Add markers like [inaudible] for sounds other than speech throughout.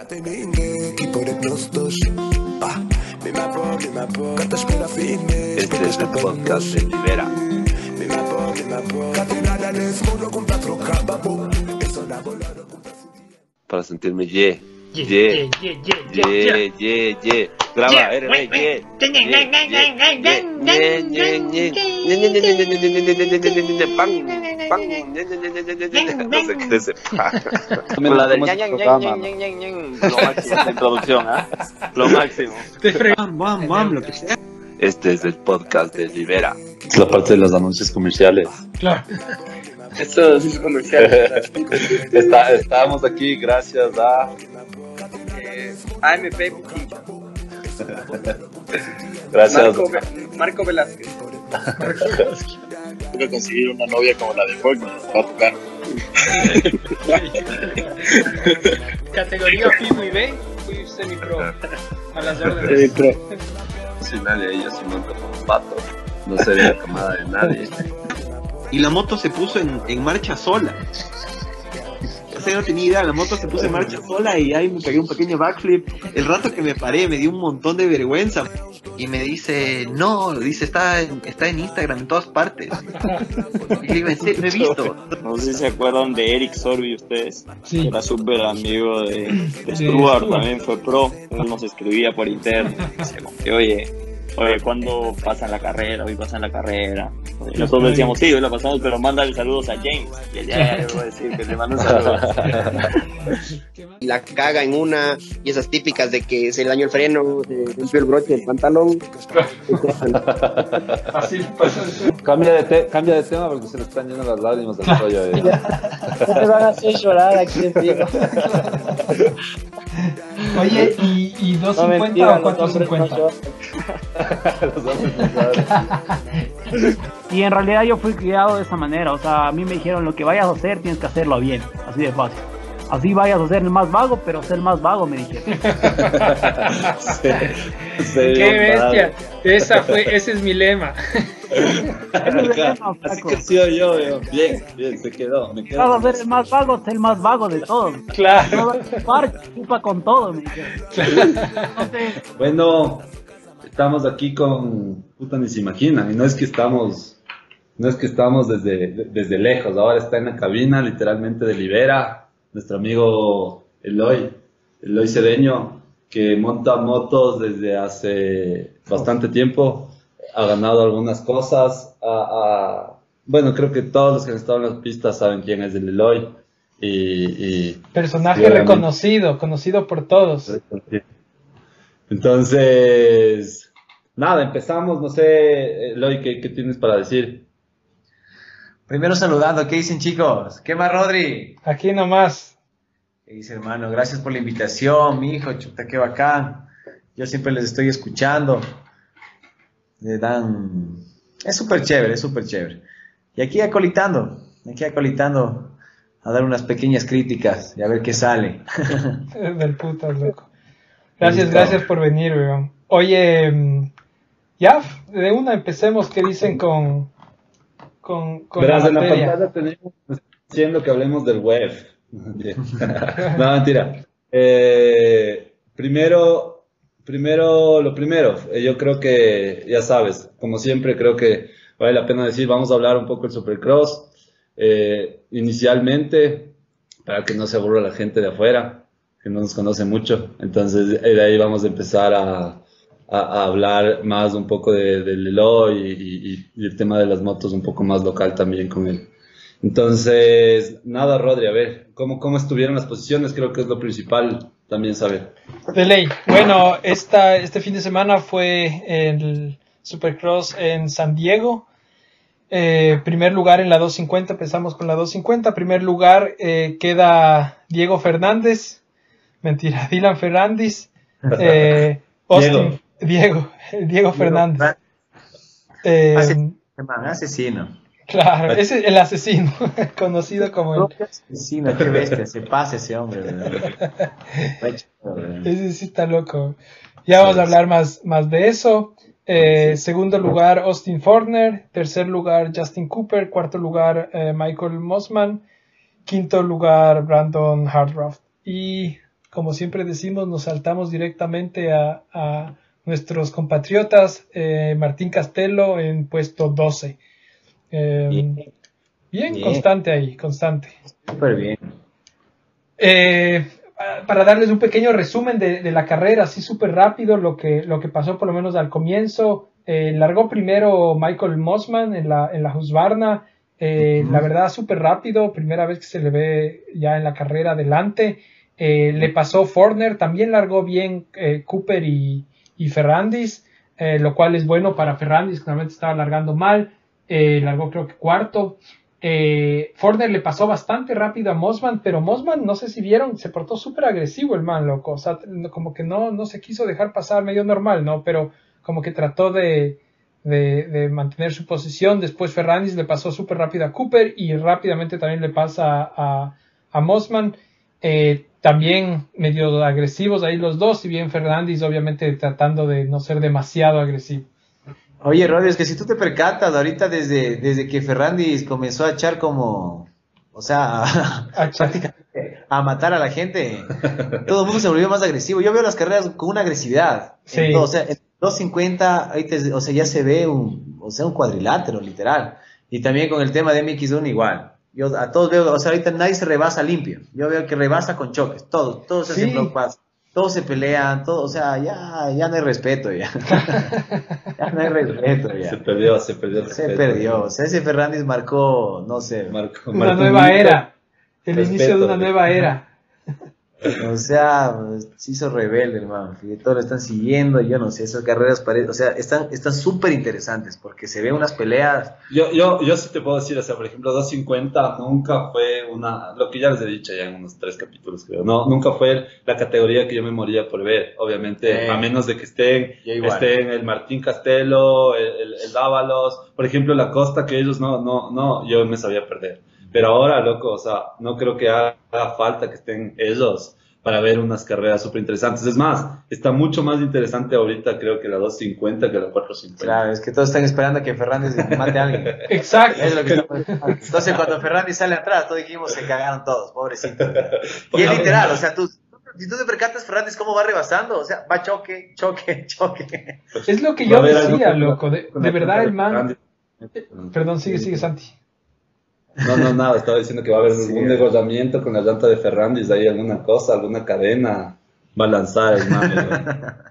Este es el podcast de Libera. Para sentirme ye. Ye, ye, ye, ye, ye. Ye. Se La del introducción, ¿ah? Lo máximo. Lo que sea. Este es el podcast de Libera. Es la parte de los anuncios comerciales. Claro. Esto es comercial. Está, estamos aquí gracias a. Eh, AMP Boutique. [laughs] Gracias. Marco, Marco Velázquez. [laughs] Tengo que conseguir una novia como la de Fortnite. Va a tocar. [laughs] Categoría y B, fui semi-pro. A las órdenes. Si nadie de ellos se monta como pato, no sería camada de nadie. y la moto se puso en, en marcha sola. No tenía idea, la moto se puso en marcha sola y ahí me pegué un pequeño backflip. El rato que me paré me dio un montón de vergüenza. Y me dice, no, dice, está en, está en Instagram en todas partes. Y le digo, "¿En serio? no he visto. No sé si se acuerdan de Eric Sorby ustedes. Sí. Era súper amigo de, de Stuart, Stuart. también fue pro. Él nos escribía por interno. Decía como que, oye, oye, ¿cuándo pasan la carrera? Hoy pasan la carrera. Y nosotros decíamos, sí, hoy la pasamos, pero mándale saludos a James. Y él, ya, ya, le voy a decir que le mando un saludo. Y [laughs] la caga en una, y esas típicas de que se le dañó el freno, se rompió el broche del pantalón. [laughs] Así pasa. Cambia de, te- cambia de tema porque se le están yendo las lágrimas del rollo. eh. No te van a hacer llorar aquí en vivo. Oye, ¿y, y No 250 mentira, o los hombres no 450? Los hombres no saben. Y en realidad yo fui criado de esa manera, o sea, a mí me dijeron lo que vayas a hacer tienes que hacerlo bien, así de fácil. Así vayas a ser el más vago, pero ser más vago, me dijeron. [laughs] Sí, sí, ¡Qué bestia! claro. Esa fue, ese es mi lema. Así que sí, yo, yo. Bien, bien, se quedó. Me Vas quedo. a ser el más vago, ser el más vago de todos. Claro. No vas a chupar, chupa con todo, me dijeron. Entonces, Bueno, estamos aquí con. Puta, ni se imaginan. Y no es que estamos. No es que estamos desde, desde lejos. Ahora está en la cabina, literalmente de Libera. Nuestro amigo Eloy. Eloy Cedeño, que monta motos desde hace bastante tiempo. Ha ganado algunas cosas. bueno, creo que todos los que han estado en las pistas saben quién es el Eloy. Y, y Personaje reconocido, conocido por todos. Entonces, nada, empezamos. No sé, Eloy, ¿qué, qué tienes para decir? Primero saludando, ¿qué dicen chicos? ¿Qué más, Rodri? Aquí nomás. ¿Qué dice hermano? Gracias por la invitación, mi hijo, chuta, qué bacán. Yo siempre les estoy escuchando. Le dan... Es súper chévere, es súper chévere. Y aquí acolitando, aquí acolitando a dar unas pequeñas críticas y a ver qué sale. [laughs] [laughs] Es del putas, loco. Gracias, gracias por venir, weón. Oye, mm, ya, de una empecemos, ¿qué dicen con, con, con Verás, la en la pantalla tenemos diciendo que hablemos del web. [laughs] [laughs] no, mentira. Eh, primero, primero, lo primero, eh, yo creo que, ya sabes, como siempre, creo que vale la pena decir, vamos a hablar un poco del Supercross. Eh, inicialmente, para que no se aburra la gente de afuera, que no nos conoce mucho. Entonces, de ahí vamos a empezar a, a- a hablar más un poco de, del Eloy y, y- y el tema de las motos un poco más local también con él. Entonces, nada, Rodri, a ver, ¿cómo, cómo estuvieron las posiciones? Creo que es lo principal también saber. De ley. Bueno, esta, este fin de semana fue el Supercross en San Diego. Eh, primer lugar en la 250, empezamos con la 250. Primer lugar eh, queda Diego Fernández. Mentira, [laughs] Dylan Fernández. [laughs] Eh, Austin, Diego, Diego, Fernández. Eh, Asesino, claro, ese es el asesino, [laughs] conocido como el. Asesino, qué bestia, se pasa ese hombre. [laughs] ¿verdad? Ese sí está loco. Ya vamos a hablar más, más de eso. Eh, segundo lugar, Austin Forner. Tercer lugar, Justin Cooper. Cuarto lugar, eh, Michael Mossman. Quinto lugar, Brandon Hardroft. Y como siempre decimos, nos saltamos directamente a, a nuestros compatriotas, eh, Martín Castelo en puesto 12. Eh, bien. bien. constante ahí, constante. Súper bien. Eh, para darles un pequeño resumen de, de la carrera, así súper rápido, lo que, lo que pasó por lo menos al comienzo. Eh, largó primero Michael Mossman en la, en la Husqvarna. La verdad, súper rápido, primera vez que se le ve ya en la carrera adelante. Le pasó Forner, también largó bien Cooper y, y Ferrandis, eh, lo cual es bueno para Ferrandis, que normalmente estaba largando mal. Eh, largó creo que cuarto. Eh, Forner le pasó bastante rápido a Mossman, pero Mossman, no sé si vieron, se portó súper agresivo el man, loco. O sea, como que no, no se quiso dejar pasar medio normal, ¿no? Pero como que trató de, de, mantener su posición. Después Ferrandis le pasó súper rápido a Cooper y rápidamente también le pasa a, a Mossman. Eh, también medio agresivos ahí los dos, si bien Fernández obviamente tratando de no ser demasiado agresivo. Oye, Rodri, es que si tú te percatas, ahorita desde, desde que Ferrandis comenzó a echar como, o sea, a, a matar a la gente, todo el mundo se volvió más agresivo. Yo veo las carreras con una agresividad. Sí. Todo, o sea, en 250, ahí te, o sea, ya se ve un, o sea, un cuadrilátero, literal. Y también con el tema de MX1 igual. Yo a todos veo, o sea, ahorita nadie se rebasa limpio. Yo veo que rebasa con choques, todos, todos se hacen block pass, todos se pelean, todo, o sea, ya, ya no hay respeto ya. [laughs] ya no hay respeto ya. Se perdió, se perdió. Se perdió. O sea, ese Fernández marcó, no sé. Marcó, una nueva era. El respeto, inicio de una nueva era. O sea, se hizo rebelde, hermano. Todos lo están siguiendo. Yo no sé, esas carreras parecen, o sea, están están súper interesantes porque se ven unas peleas. Yo, yo, yo sí te puedo decir, o sea, por ejemplo, 250 nunca fue una, lo que ya les he dicho ya en unos tres capítulos, creo. No, nunca fue la categoría que yo me moría por ver. Obviamente, Eh, a menos de que estén, estén el Martín Castelo, el, el, el Dávalos, por ejemplo, la Costa, que ellos no, no, no, yo me sabía perder. Pero ahora, loco, o sea, no creo que haga falta que estén ellos para ver unas carreras súper interesantes. Es más, está mucho más interesante ahorita, creo que la 250 que la 450. Claro, es que todos están esperando a que Fernández mate a alguien. [laughs] Exacto. Es lo que estamos esperando. Entonces, cuando Fernández sale atrás, todos dijimos se cagaron todos, pobrecito. Y es literal, o sea, tú, si tú te percatas, Fernández, cómo va rebasando, o sea, va choque, choque, [laughs] choque. Es lo que yo decía, loco. De, de verdad, el man. Fernández. Perdón, sigue, sigue, Santi. No, no, nada, estaba diciendo que va a haber Sí. un degolamiento con la llanta de Ferrandis, ahí alguna cosa, alguna cadena, va a lanzar el. ¿no? [laughs]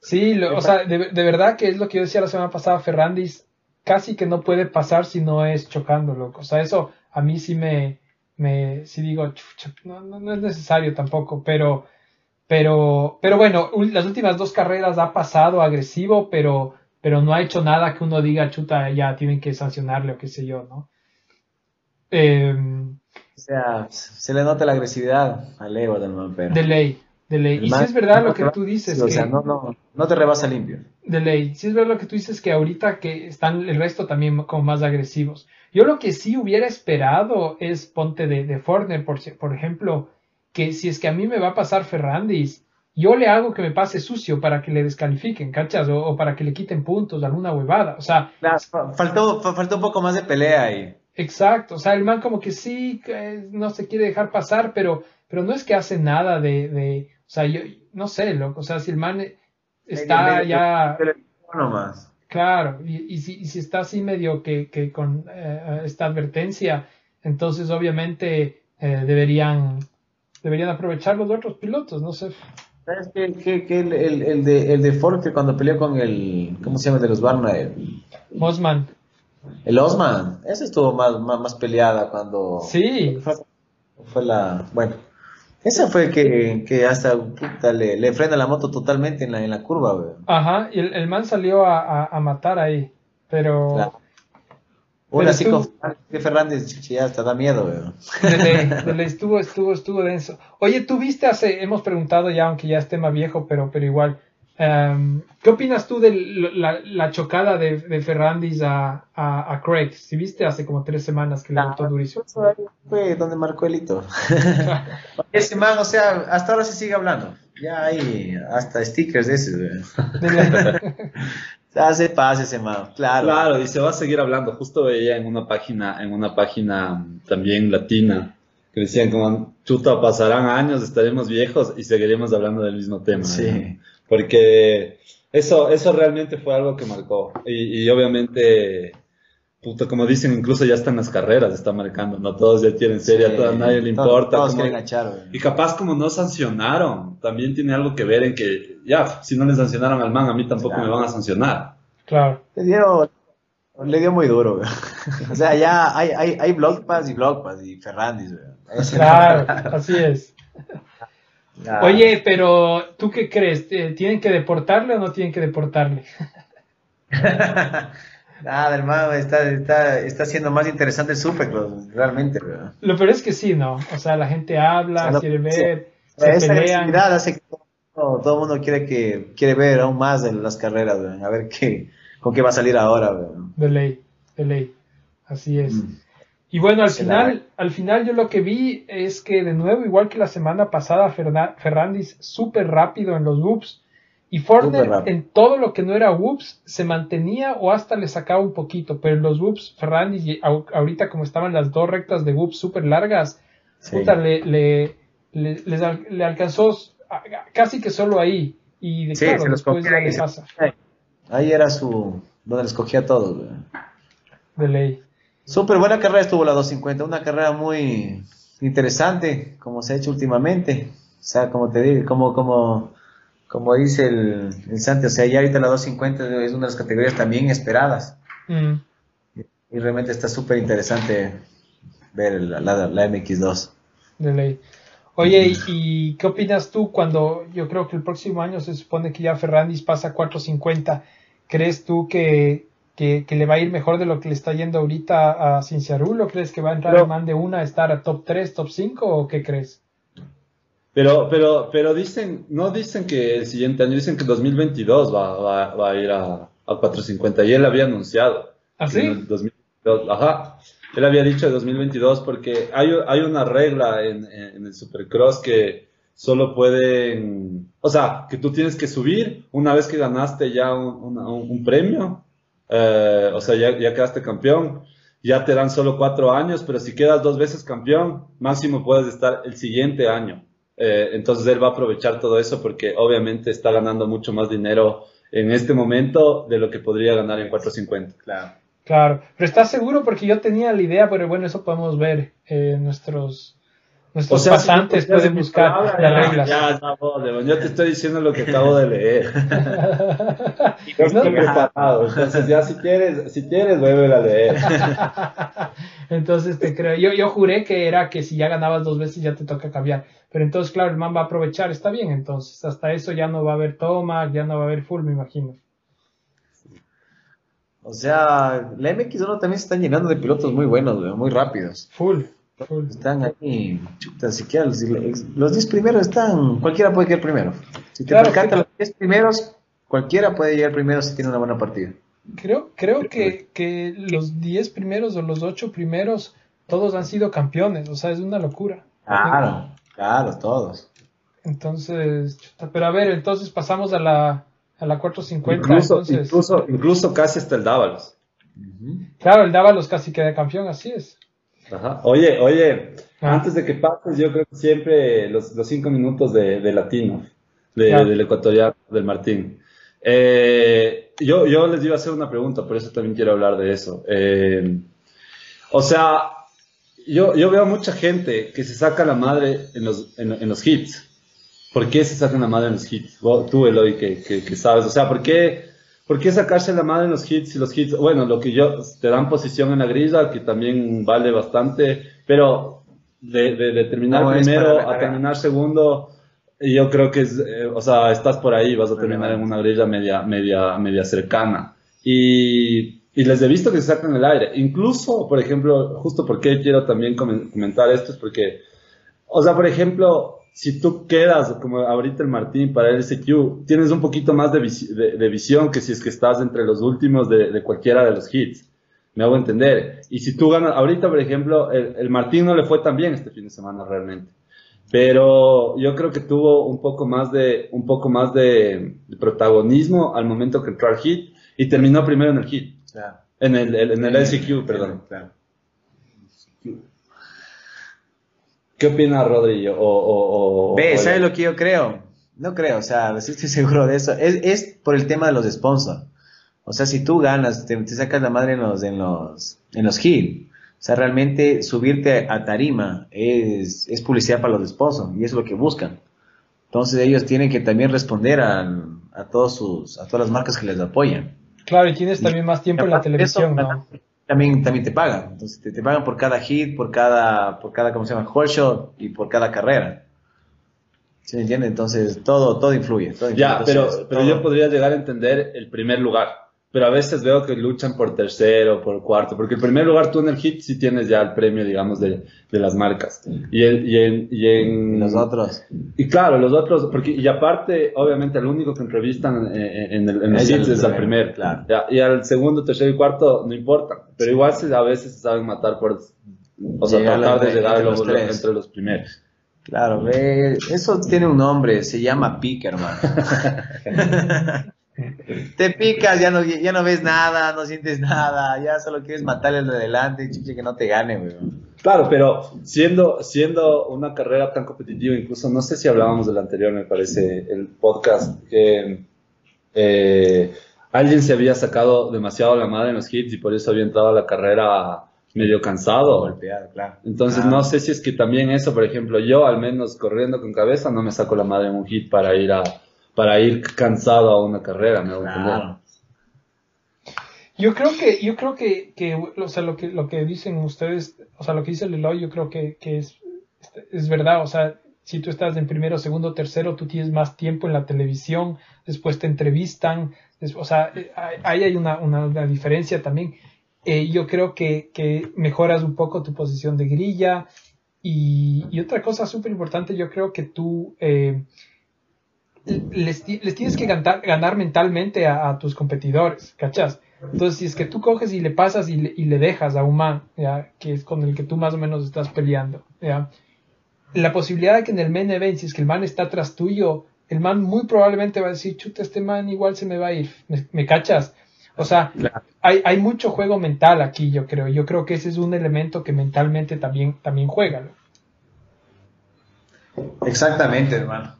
Sí, lo- o sea, de, de verdad que es lo que yo decía la semana pasada, Ferrandis casi que no puede pasar si no es chocando, loco. O sea, eso a mí sí me, me sí digo, chucha, no, no, no es necesario tampoco, pero, pero, pero bueno, las últimas dos carreras ha pasado agresivo, pero, pero no ha hecho nada que uno diga, chuta, ya tienen que sancionarle o qué sé yo, ¿no? Em, O sea, se le nota la agresividad al ego del man, pero. de ley, de ley. El Y si es verdad lo que tú dices, o que- sea, no, no, no te rebasa limpio. de ley. Si es verdad lo que tú dices que ahorita que están el resto también como más agresivos. Yo lo que sí hubiera esperado es ponte de, de Fortner, por, ejemplo, que si es que a mí me va a pasar Ferrandis, yo le hago que me pase sucio para que le descalifiquen, ¿cachas? O, o para que le quiten puntos, alguna huevada. O sea, Claro, faltó, fa- faltó un poco más de pelea ahí. Exacto. O sea, el man como que sí, que no se quiere dejar pasar, pero, pero no es que hace nada de, de o sea, yo no sé, loco. O sea, si el man está Medio- ya... Claro, y, y, si, y si está así medio que, que con eh, esta advertencia, entonces obviamente eh, deberían, deberían aprovechar los otros pilotos, no sé. ¿Sabes qué? qué- qué el, el, el de, el de Ford que cuando peleó con el. ¿Cómo se llama? De los Barna. El, Mosman, el Osman. Esa estuvo más, más, más peleada cuando. sí, Fue, fue la. Bueno. Esa fue que, que hasta puta, le, le frena la moto totalmente en la, en la curva, güey. ajá, y el, el man salió a, a, a matar ahí, pero Claro. Una así con Fernández, ya hasta da miedo, güey. de [laughs] estuvo, estuvo, estuvo denso. Oye, tú viste hace, hemos preguntado ya, aunque ya es tema viejo, pero, pero igual, em, ¿qué opinas tú de la, la chocada de, de Ferrandis a, a, a Craig? Si viste hace como tres semanas que le botó durísimo. Fue donde marcó el hito. [laughs] Ese man, o sea, hasta ahora se sigue hablando. Ya hay hasta stickers de ese, güey. [laughs] Hace paz ese man, claro. Claro, y se va a seguir hablando. Justo veía en una página, en una página también latina, que decían como, chuta, pasarán años, estaremos viejos y seguiremos hablando del mismo tema. Sí. Porque eso, eso realmente fue algo que marcó. Y, y obviamente, puta, como dicen, incluso ya están las carreras, está marcando, no todos ya tienen serie, Sí. a nadie le importa. todos como- y capaz como no sancionaron, también tiene algo que ver en que, ya, si no le sancionaron al man, a mí tampoco me van a sancionar. Claro. Le dio, le dio muy duro, güey. [laughs] O sea, ya hay, hay, hay Pass y Block Pass y Ferrandis, güey. Claro, así es. Oye, pero ¿tú qué crees? ¿Tienen que deportarle o no tienen que deportarle? [laughs] Nada, hermano, está, está, está siendo más interesante el Supercross, realmente. Lo peor es que sí, ¿no? O sea, la gente habla, O sea, lo- quiere sí. ver, se Esa pelean. agresividad hace que todo, todo el mundo quiere que quiere ver aún más de las carreras. A ver qué, con qué va a salir ahora, güey. De ley, de ley. Así es. Mm. Y bueno, al final, al final yo lo que vi es que de nuevo, igual que la semana pasada, Ferrandis súper rápido en los whoops. Y Forner en todo lo que no era whoops se mantenía o hasta le sacaba un poquito. Pero en los whoops, Ferrandis, ahorita como estaban las dos rectas de whoops súper largas, Sí. puta, le, le, le, les al- le alcanzó casi que solo ahí. Y de Sí, claro, se los después ya ahí, le pasa, Ahí era su, donde les cogía a todos, de ley. Súper buena carrera estuvo la 250, una carrera muy interesante, como se ha hecho últimamente. O sea, como te digo, como, como, como dice el, el Santi, o sea, ya ahorita la 250 es una de las categorías también esperadas. Mm. Y realmente está súper interesante ver la, la, la MX2. De ley. Oye, ¿y, y qué opinas tú cuando yo creo que el próximo año se supone que ya Ferrandis pasa a 450? ¿Crees tú que, que, que le va a ir mejor de lo que le está yendo ahorita a Cinciarulo? ¿Crees que va a entrar No. man de una a estar a top 3, top 5 o qué crees? Pero, pero, pero dicen, no dicen que el siguiente año, dicen que 2022 va, va, va a ir a, a 450 y él había anunciado. ¿Ah, sí? en el 2022, ajá. Él había dicho 2022 porque hay, hay una regla en, en, en el Supercross que solo pueden, o sea, que tú tienes que subir una vez que ganaste ya un, una- un- un premio, eh, o sea, ya, ya quedaste campeón, ya te dan solo cuatro años, pero si quedas dos veces campeón, máximo puedes estar el siguiente año. Eh, entonces él va a aprovechar todo eso porque obviamente está ganando mucho más dinero en este momento de lo que podría ganar en 450. Claro. Claro, pero ¿estás seguro? Porque yo tenía la idea, pero bueno, eso podemos ver. eh, nuestros nuestros si tú pasantes confías pueden buscar palabra, las ya, reglas. Ya, ya, León, yo te estoy diciendo lo que acabo de leer. [laughs] Yo estoy No. preparado. Entonces, ya si quieres, si quieres, vuelve a leer. [laughs] Entonces te creo. Yo, yo juré que era que si ya ganabas dos veces ya te toca cambiar. Pero entonces, claro, el man va a aprovechar. Está bien, entonces. Hasta eso ya no va a haber toma, ya no va a haber full, me imagino. O sea, la MX1 también se están llenando de pilotos muy buenos, muy rápidos. Full. Están ahí, chuta, siquiera los, los 10 primeros están, cualquiera puede quedar primero. Si te Claro, sí. los 10 primeros, cualquiera puede llegar primero si tiene una buena partida. Creo, creo que, que los 10 primeros o los 8 primeros, todos han sido campeones. O sea, es una locura. Claro, claro, todos. Entonces, chuta, pero a ver, entonces pasamos a la, a la 450. Incluso, entonces, incluso, incluso casi hasta el Dávalos. claro, el Dávalos casi queda campeón, así es. Ajá. Oye, oye, Ah. antes de que pases, yo creo que siempre los, los cinco minutos de, de latino, de- del ecuatoriano, del Martín. Eh, yo, yo les iba a hacer una pregunta, por eso también quiero hablar de eso. Eh, o sea, yo, yo veo mucha gente que se saca la madre en los, en, en los hits. ¿Por qué se sacan la madre en los hits? Tú, Eloy, que, que, que sabes. O sea, ¿por qué, ¿por qué sacarse la madre en los hits y los hits? Bueno, lo que yo, te dan posición en la grilla, que también vale bastante, pero de, de, de terminar No, primero a terminar segundo, yo creo que es, eh, o sea, estás por ahí, vas a terminar en una grilla media, media, media cercana. Y, y les he visto que se sacan el aire. Incluso, por ejemplo, justo porque quiero también comen- comentar esto, es porque, o sea, por ejemplo, si tú quedas, como ahorita el Martín para el SQ, tienes un poquito más de, visi- de- de visión que si es que estás entre los últimos de, de cualquiera de los hits. Me hago entender. Y si tú ganas, ahorita, por ejemplo, el, el Martín no le fue tan bien este fin de semana realmente. Pero yo creo que tuvo un poco más de, un poco más de, de protagonismo al momento que entró al hit y terminó primero en el hit. Claro. En el, el- en el LCQ, perdón. Claro. ¿Qué opina Rodri? O, o, o, Ve, ¿sabes lo que yo creo? No creo, o sea, sí estoy [laughs] seguro de eso. Es, es por el tema de los sponsors. O sea, si tú ganas, te, sacas la madre en los, en los, en los hits. O sea, realmente subirte a tarima es, es publicidad para los sponsors y es lo que buscan. Entonces ellos tienen que también responder a, a, todos sus, a todas las marcas que les apoyan. Claro, y tienes también más tiempo en la televisión, ¿no? También, también te pagan. Entonces te, te, pagan por cada hit, por cada, por cada, ¿cómo se llama? Whole shot y por cada carrera. ¿Sí me entiendes? Entonces todo, todo influye. Todo influye. Ya, pero, pero yo podría llegar a entender el primer lugar pero a veces veo que luchan por tercero, por cuarto, porque el primer lugar tú en el hit sí tienes ya el premio, digamos, de, de las marcas. Y, el, y, en, y en... los otros. Y claro, los otros, porque, y aparte, obviamente, el único que entrevistan en, en, el, en los hits es al primer. Claro. Y al segundo, tercero y cuarto no importa, pero igual a veces se saben matar por, o sea, tratar de llegar entre los, entre los primeros. Claro, ve, eso tiene un nombre, se llama pique, hermano. [laughs] Te picas, ya no, ya no ves nada, no sientes nada, ya solo quieres matarle al de adelante, chiche, que no te gane, weón. Claro, pero siendo, siendo una carrera tan competitiva, incluso no sé si hablábamos del anterior, me parece, el podcast, que eh, alguien se había sacado demasiado la madre en los hits y por eso había entrado a la carrera medio cansado. Golpeado, claro. Entonces no sé si es que también eso, por ejemplo, yo al menos corriendo con cabeza no me saco la madre en un hit para ir a para ir cansado a una carrera, me claro. Yo creo que, yo creo que, que, o sea, lo que, lo que dicen ustedes, o sea, lo que dice Leloy, yo creo que, que es, es verdad, o sea, si tú estás en primero, segundo, tercero, tú tienes más tiempo en la televisión, después te entrevistan, o sea, ahí hay una, una, diferencia también. Eh, yo creo que, que, mejoras un poco tu posición de grilla y, y otra cosa súper importante, yo creo que tú, eh, les, tienes que ganar, ganar mentalmente a, tus competidores, ¿cachas? Entonces, si es que tú coges y le pasas y le, y le dejas a un man, ¿ya? que es con el que tú más o menos estás peleando, ¿ya? la posibilidad de que en el main event, si es que el man está tras tuyo, el man muy probablemente va a decir, chuta, este man igual se me va a ir, ¿me, cachas? O sea, hay, hay, mucho juego mental aquí, yo creo. Yo creo que ese es un elemento que mentalmente también, también juega. Exactamente, hermano.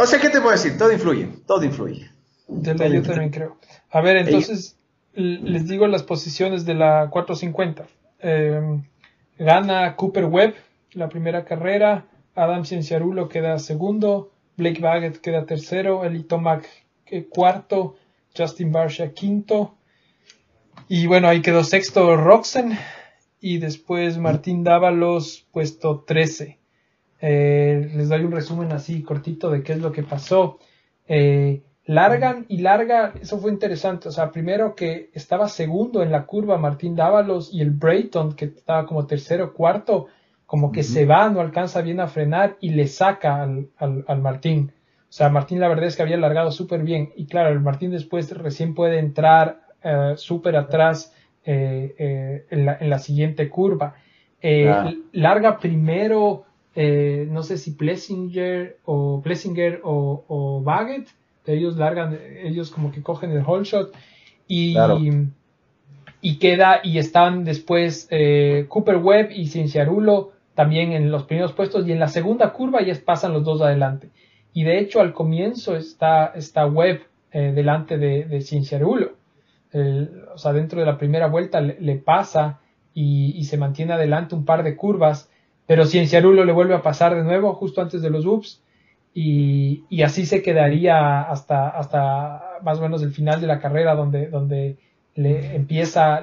O sea, ¿qué te puedo decir? Todo influye, todo influye. yo también creo. A ver, entonces les digo las posiciones de la 450. Em, gana Cooper Webb la primera carrera, Adam Cienciarulo queda segundo, Blake Baggett queda tercero, Eli Tomac eh, cuarto, Justin Barsha quinto, y bueno, ahí quedó sexto Roxen, y después Martín Dávalos puesto 13. Eh, les doy un resumen así cortito de qué es lo que pasó. Eh, largan y larga, eso fue interesante. O sea, primero que estaba segundo en la curva Martín Dávalos y el Brayton, que estaba como tercero, cuarto, como que se va, no alcanza bien a frenar y le saca al, al, Martín. O sea, Martín la verdad es que había largado súper bien. Y claro, el Martín después recién puede entrar uh, súper atrás en la, en, la, siguiente curva. Larga primero eh, no sé si Plessinger o Plessinger o, o Baggett, ellos largan, ellos como que cogen el whole shot y, y queda y están después eh, Cooper Webb y Cinciarulo también en los primeros puestos y en la segunda curva ya pasan los dos adelante. Y de hecho al comienzo está, está Webb eh, delante de, de Cinciarulo. O sea dentro de la primera vuelta le, pasa y, y, se mantiene adelante un par de curvas pero Cienciarulo le vuelve a pasar de nuevo justo antes de los UPS y, y, así se quedaría hasta, hasta más o menos el final de la carrera donde, donde le empieza,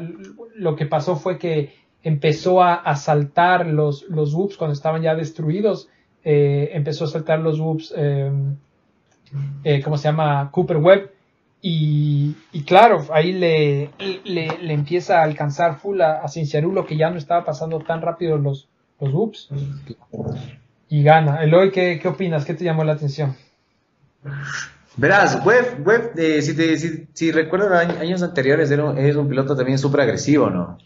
lo que pasó fue que empezó a, a saltar los, los UPS cuando estaban ya destruidos, eh, empezó a saltar los UPS, eh, eh, ¿cómo se llama? Cooper Webb. Y, y claro, ahí le, le, le, empieza a alcanzar full a, a que ya no estaba pasando tan rápido los, los Ups. Y gana. Eloy, ¿qué, ¿qué opinas? ¿Qué te llamó la atención? Verás, Web, Web eh, si, te, si, si, recuerdas años anteriores, era es un piloto también súper agresivo, ¿no?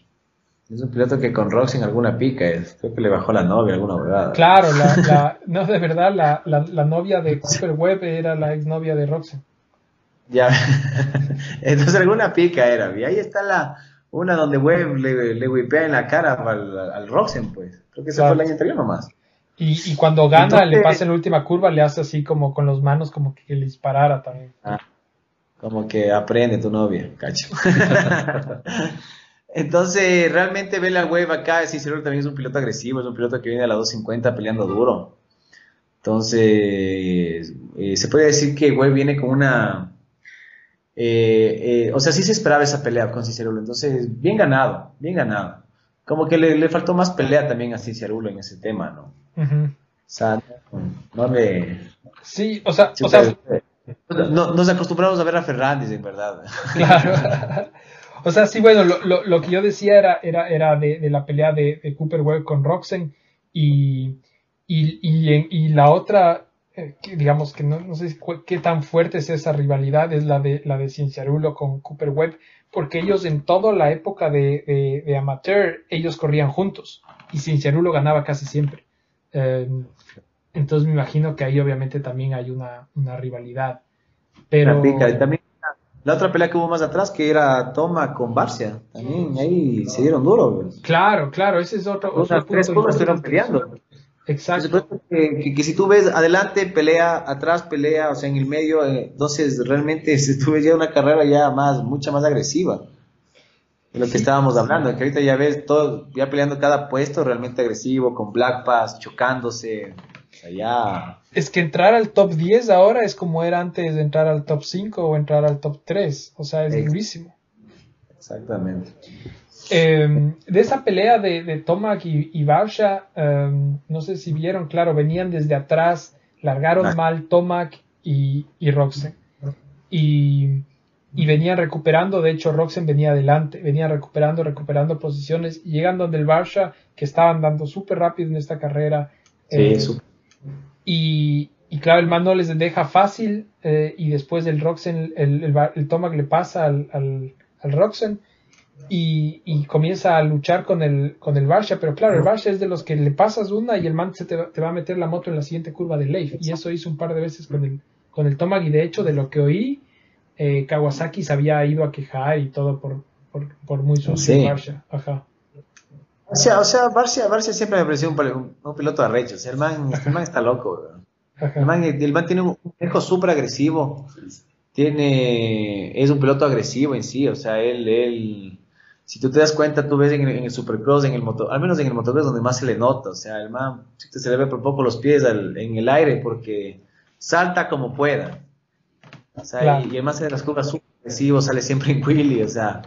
Es un piloto que con Roxy en alguna pica, es, creo que le bajó la novia alguna verdad. Claro, la, [laughs] la, no, de verdad, la, la, la novia de Cooper Webb era la exnovia de Roxy. Ya, [laughs] entonces alguna pica era, y ahí está la, una donde Web le, le whipea en la cara al, al Roxen, pues. Creo que ese fue el año anterior nomás. Y, y cuando gana, le pasa en la última curva, le hace así como con las manos, como que le disparara también. Ah, como que aprende tu novia, cacho. [laughs] Entonces, realmente ver la web acá, Cicerolo también es un piloto agresivo, es un piloto que viene a la 250 peleando duro. Entonces, eh, se puede decir que Web viene con una... Eh, eh, o sea, sí se esperaba esa pelea con Cicerolo. Entonces, bien ganado, bien ganado. Como que le, le faltó más pelea también a Cicerolo en ese tema, ¿no? O sea, no le... Sí, o sea, o sea, No- nos acostumbramos a ver a Fernández, en verdad. Claro. o sea, sí, bueno, lo, lo, lo que yo decía era, era, era de, de la pelea de, de Cooper Webb con Roxen y, y, y la otra, eh, digamos que no, no sé qué tan fuerte es esa rivalidad, es la de, la de Cienciarulo con Cooper Webb, porque ellos en toda la época de, de, de amateur, ellos corrían juntos y Cienciarulo ganaba casi siempre. Eh, entonces me imagino que ahí obviamente también hay una, una rivalidad. Pero... Pica. También la otra pelea que hubo más atrás, que era Toma con Barcia. También ahí se dieron duro. pues. Claro, claro, ese es otro, Unas tres punto curvas estuvieron peleando. Exacto. Que, que- que si tú ves adelante, pelea, atrás, pelea, o sea, en el medio, eh, entonces realmente [laughs] si tú ves ya una carrera ya más, mucha más agresiva. De lo que estábamos hablando, que ahorita ya ves todo, ya peleando cada puesto realmente agresivo, con Black Pass, chocándose. O sea, ya. Es que entrar al top 10 ahora es como era antes de entrar al top 5 o entrar al top 3. O sea, es durísimo. Exactamente. Eh, de esa pelea de, de Tomac y, y Barsha, eh, no sé si vieron, claro, venían desde atrás, largaron mal Tomac y, y Roxen. Y, y venían recuperando, de hecho Roxen venía adelante, venía recuperando, recuperando posiciones, y llegan donde el Barsha, que estaban dando súper rápido en esta carrera. Sí, eh, y, y claro, el man no les deja fácil eh, y después del Roxen, el, el, Bar- el Tomac le pasa al, al, al Roxen y, y comienza a luchar con el, con el Barsha, pero claro, el Barsha es de los que le pasas una y el man se te, va- te va a meter la moto en la siguiente curva de Leif y eso hizo un par de veces con el, con el Tomac y de hecho de lo que oí, eh, Kawasaki se había ido a quejar y todo por, por, por muy sucio Sí. el Barsha. Ajá. O sea, o sea Barcia, Barcia siempre me pareció un, un- un piloto arrecho. O sea, el man, el man está loco. El man, el man tiene un manejo súper agresivo. Tiene, es un piloto agresivo en sí. O sea, él, él, si tú te das cuenta, tú ves en el, en el Supercross, en el moto, al menos en el motocross donde más se le nota. O sea, el man se le ve por poco los pies al- en el aire porque salta como pueda. O sea, Claro. y, y se de las curvas súper agresivo, sale siempre en Willy. O sea,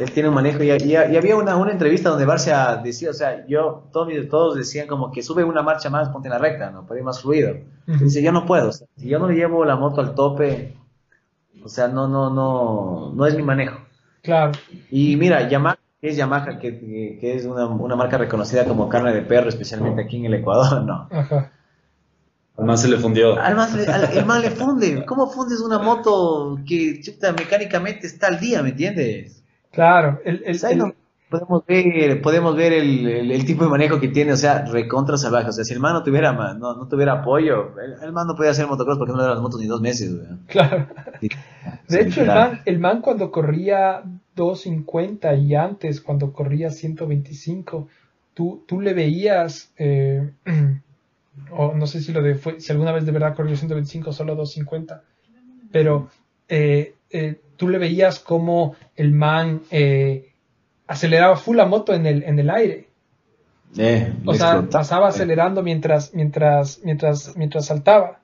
él tiene un manejo y, y- y había una, una entrevista donde Barcia decía, o sea, yo, todos, todos decían como que sube una marcha más, ponte en la recta, ¿no? Para ir más fluido. Dice, yo no puedo, o sea, si yo no le llevo la moto al tope, o sea, no, no, no, no es mi manejo. Claro. Y mira, Yamaha, que es Yamaha, que, que- que es una, una marca reconocida como carne de perro, especialmente aquí en el Ecuador, [laughs] no. Ajá. Además se le fundió. Al man le- al- el man le funde. ¿Cómo fundes una moto que chuta, mecánicamente está al día, ¿me entiendes? Claro. El, el- O sea, el- no- podemos ver, podemos ver el, el- el tipo de manejo que tiene, o sea, recontra salvaje. O sea, si el man no tuviera, no, no tuviera apoyo, el, el man no podía hacer motocross porque no le daban las motos ni dos meses, güey. Claro. Sí. [laughs] De hecho, el man, el man cuando corría 250 y antes, cuando corría 125, tú, tú le veías, eh, [clears throat] o no sé si lo de fue, si alguna vez de verdad corrió 125 o solo 250, pero eh, eh, tú le veías como el man eh, aceleraba full la moto en el, en el aire. Eh, O sea, pasaba acelerando mientras, mientras, mientras, mientras saltaba.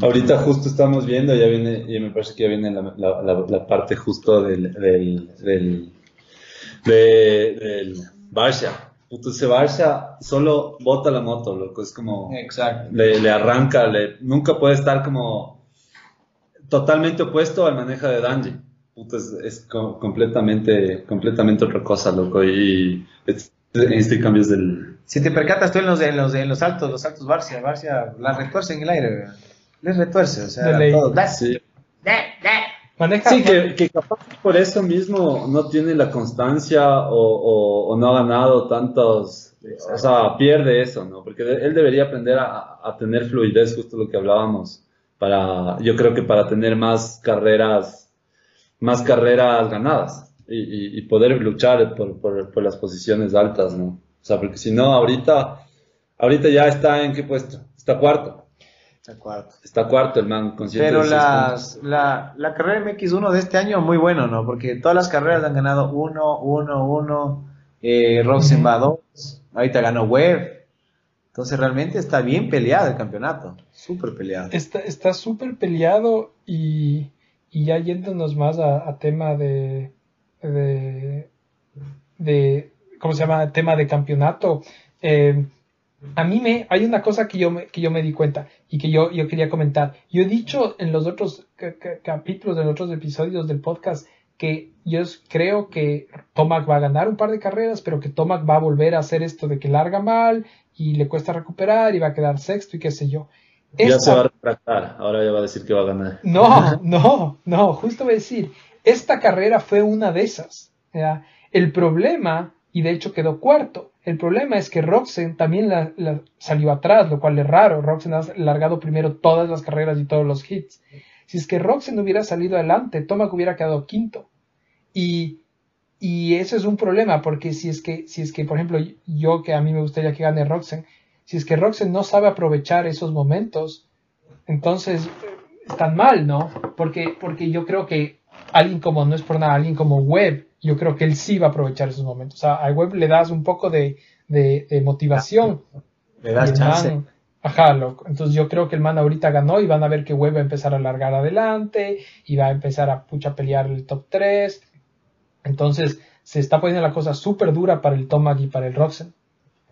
Ahorita justo estamos viendo, ya viene, y me parece que ya viene la, la- la- la parte justo del, del, del, de- del Barça. Ese Barça solo bota la moto, loco, es como, Exacto. le, le arranca, le, nunca puede estar como totalmente opuesto al manejo de Danji. Puto, es, es co- completamente, completamente otra cosa, loco, y es- este cambio es del, Si te percatas tú en los, en los, en los altos, los altos Barcia, Barcia la retuerce en el aire, güey. Les retuerce, o sea, De ley. todo. sí. Maneja, Sí, que, que capaz por eso mismo no tiene la constancia o, o- o no ha ganado tantos, o sea, pierde eso, ¿no? Porque de- él debería aprender a, a tener fluidez, justo lo que hablábamos, para, yo creo que para tener más carreras, más carreras ganadas. y, y poder luchar por, por, por, las posiciones altas, ¿no? O sea, porque si no, ahorita, ahorita ya está en qué puesto? Está cuarto. Está cuarto. Está cuarto el man, con Pero las, la, la carrera MX1 de este año muy bueno, ¿no? Porque todas las carreras han ganado uno, uno, uno. Eh, Roxen va dos. Ahorita ganó Web. Entonces realmente está bien peleado el campeonato. Súper peleado. Está súper peleado y, y, ya yéndonos más a, tema de, de, de, ¿cómo se llama? Tema de campeonato. Eh, a mí me, hay una cosa que yo me, que yo me di cuenta y que yo, yo quería comentar. Yo he dicho en los otros capítulos, en los otros episodios del podcast, que yo creo que Tomac va a ganar un par de carreras, pero que Tomac va a volver a hacer esto de que larga mal y le cuesta recuperar y va a quedar sexto y qué sé yo. Ya se va a retractar, ahora ya va a decir que va a ganar. No, [laughs] no, no, justo voy a decir, esta carrera fue una de esas. El problema, y de hecho quedó cuarto, el problema es que Roxen también la, salió atrás, lo cual es raro. Roxen ha largado primero todas las carreras y todos los hits. Si es que Roxen hubiera salido adelante, Tomac hubiera quedado quinto. Y, y eso es un problema, porque si es que, si es que, por ejemplo, yo que a mí me gustaría que gane Roxen, si es que Roxen no sabe aprovechar esos momentos, entonces están mal, ¿no? Porque, porque yo creo que alguien como, no es por nada, alguien como Webb, yo creo que él sí va a aprovechar esos momentos. O sea, a Webb le das un poco de, de, motivación. Le das chance. ajá, loco. Entonces yo creo que el man ahorita ganó y van a ver que Webb va a empezar a largar adelante y va a empezar a pucha pelear el top 3. Entonces se está poniendo la cosa súper dura para el Tomac y para el Roxen.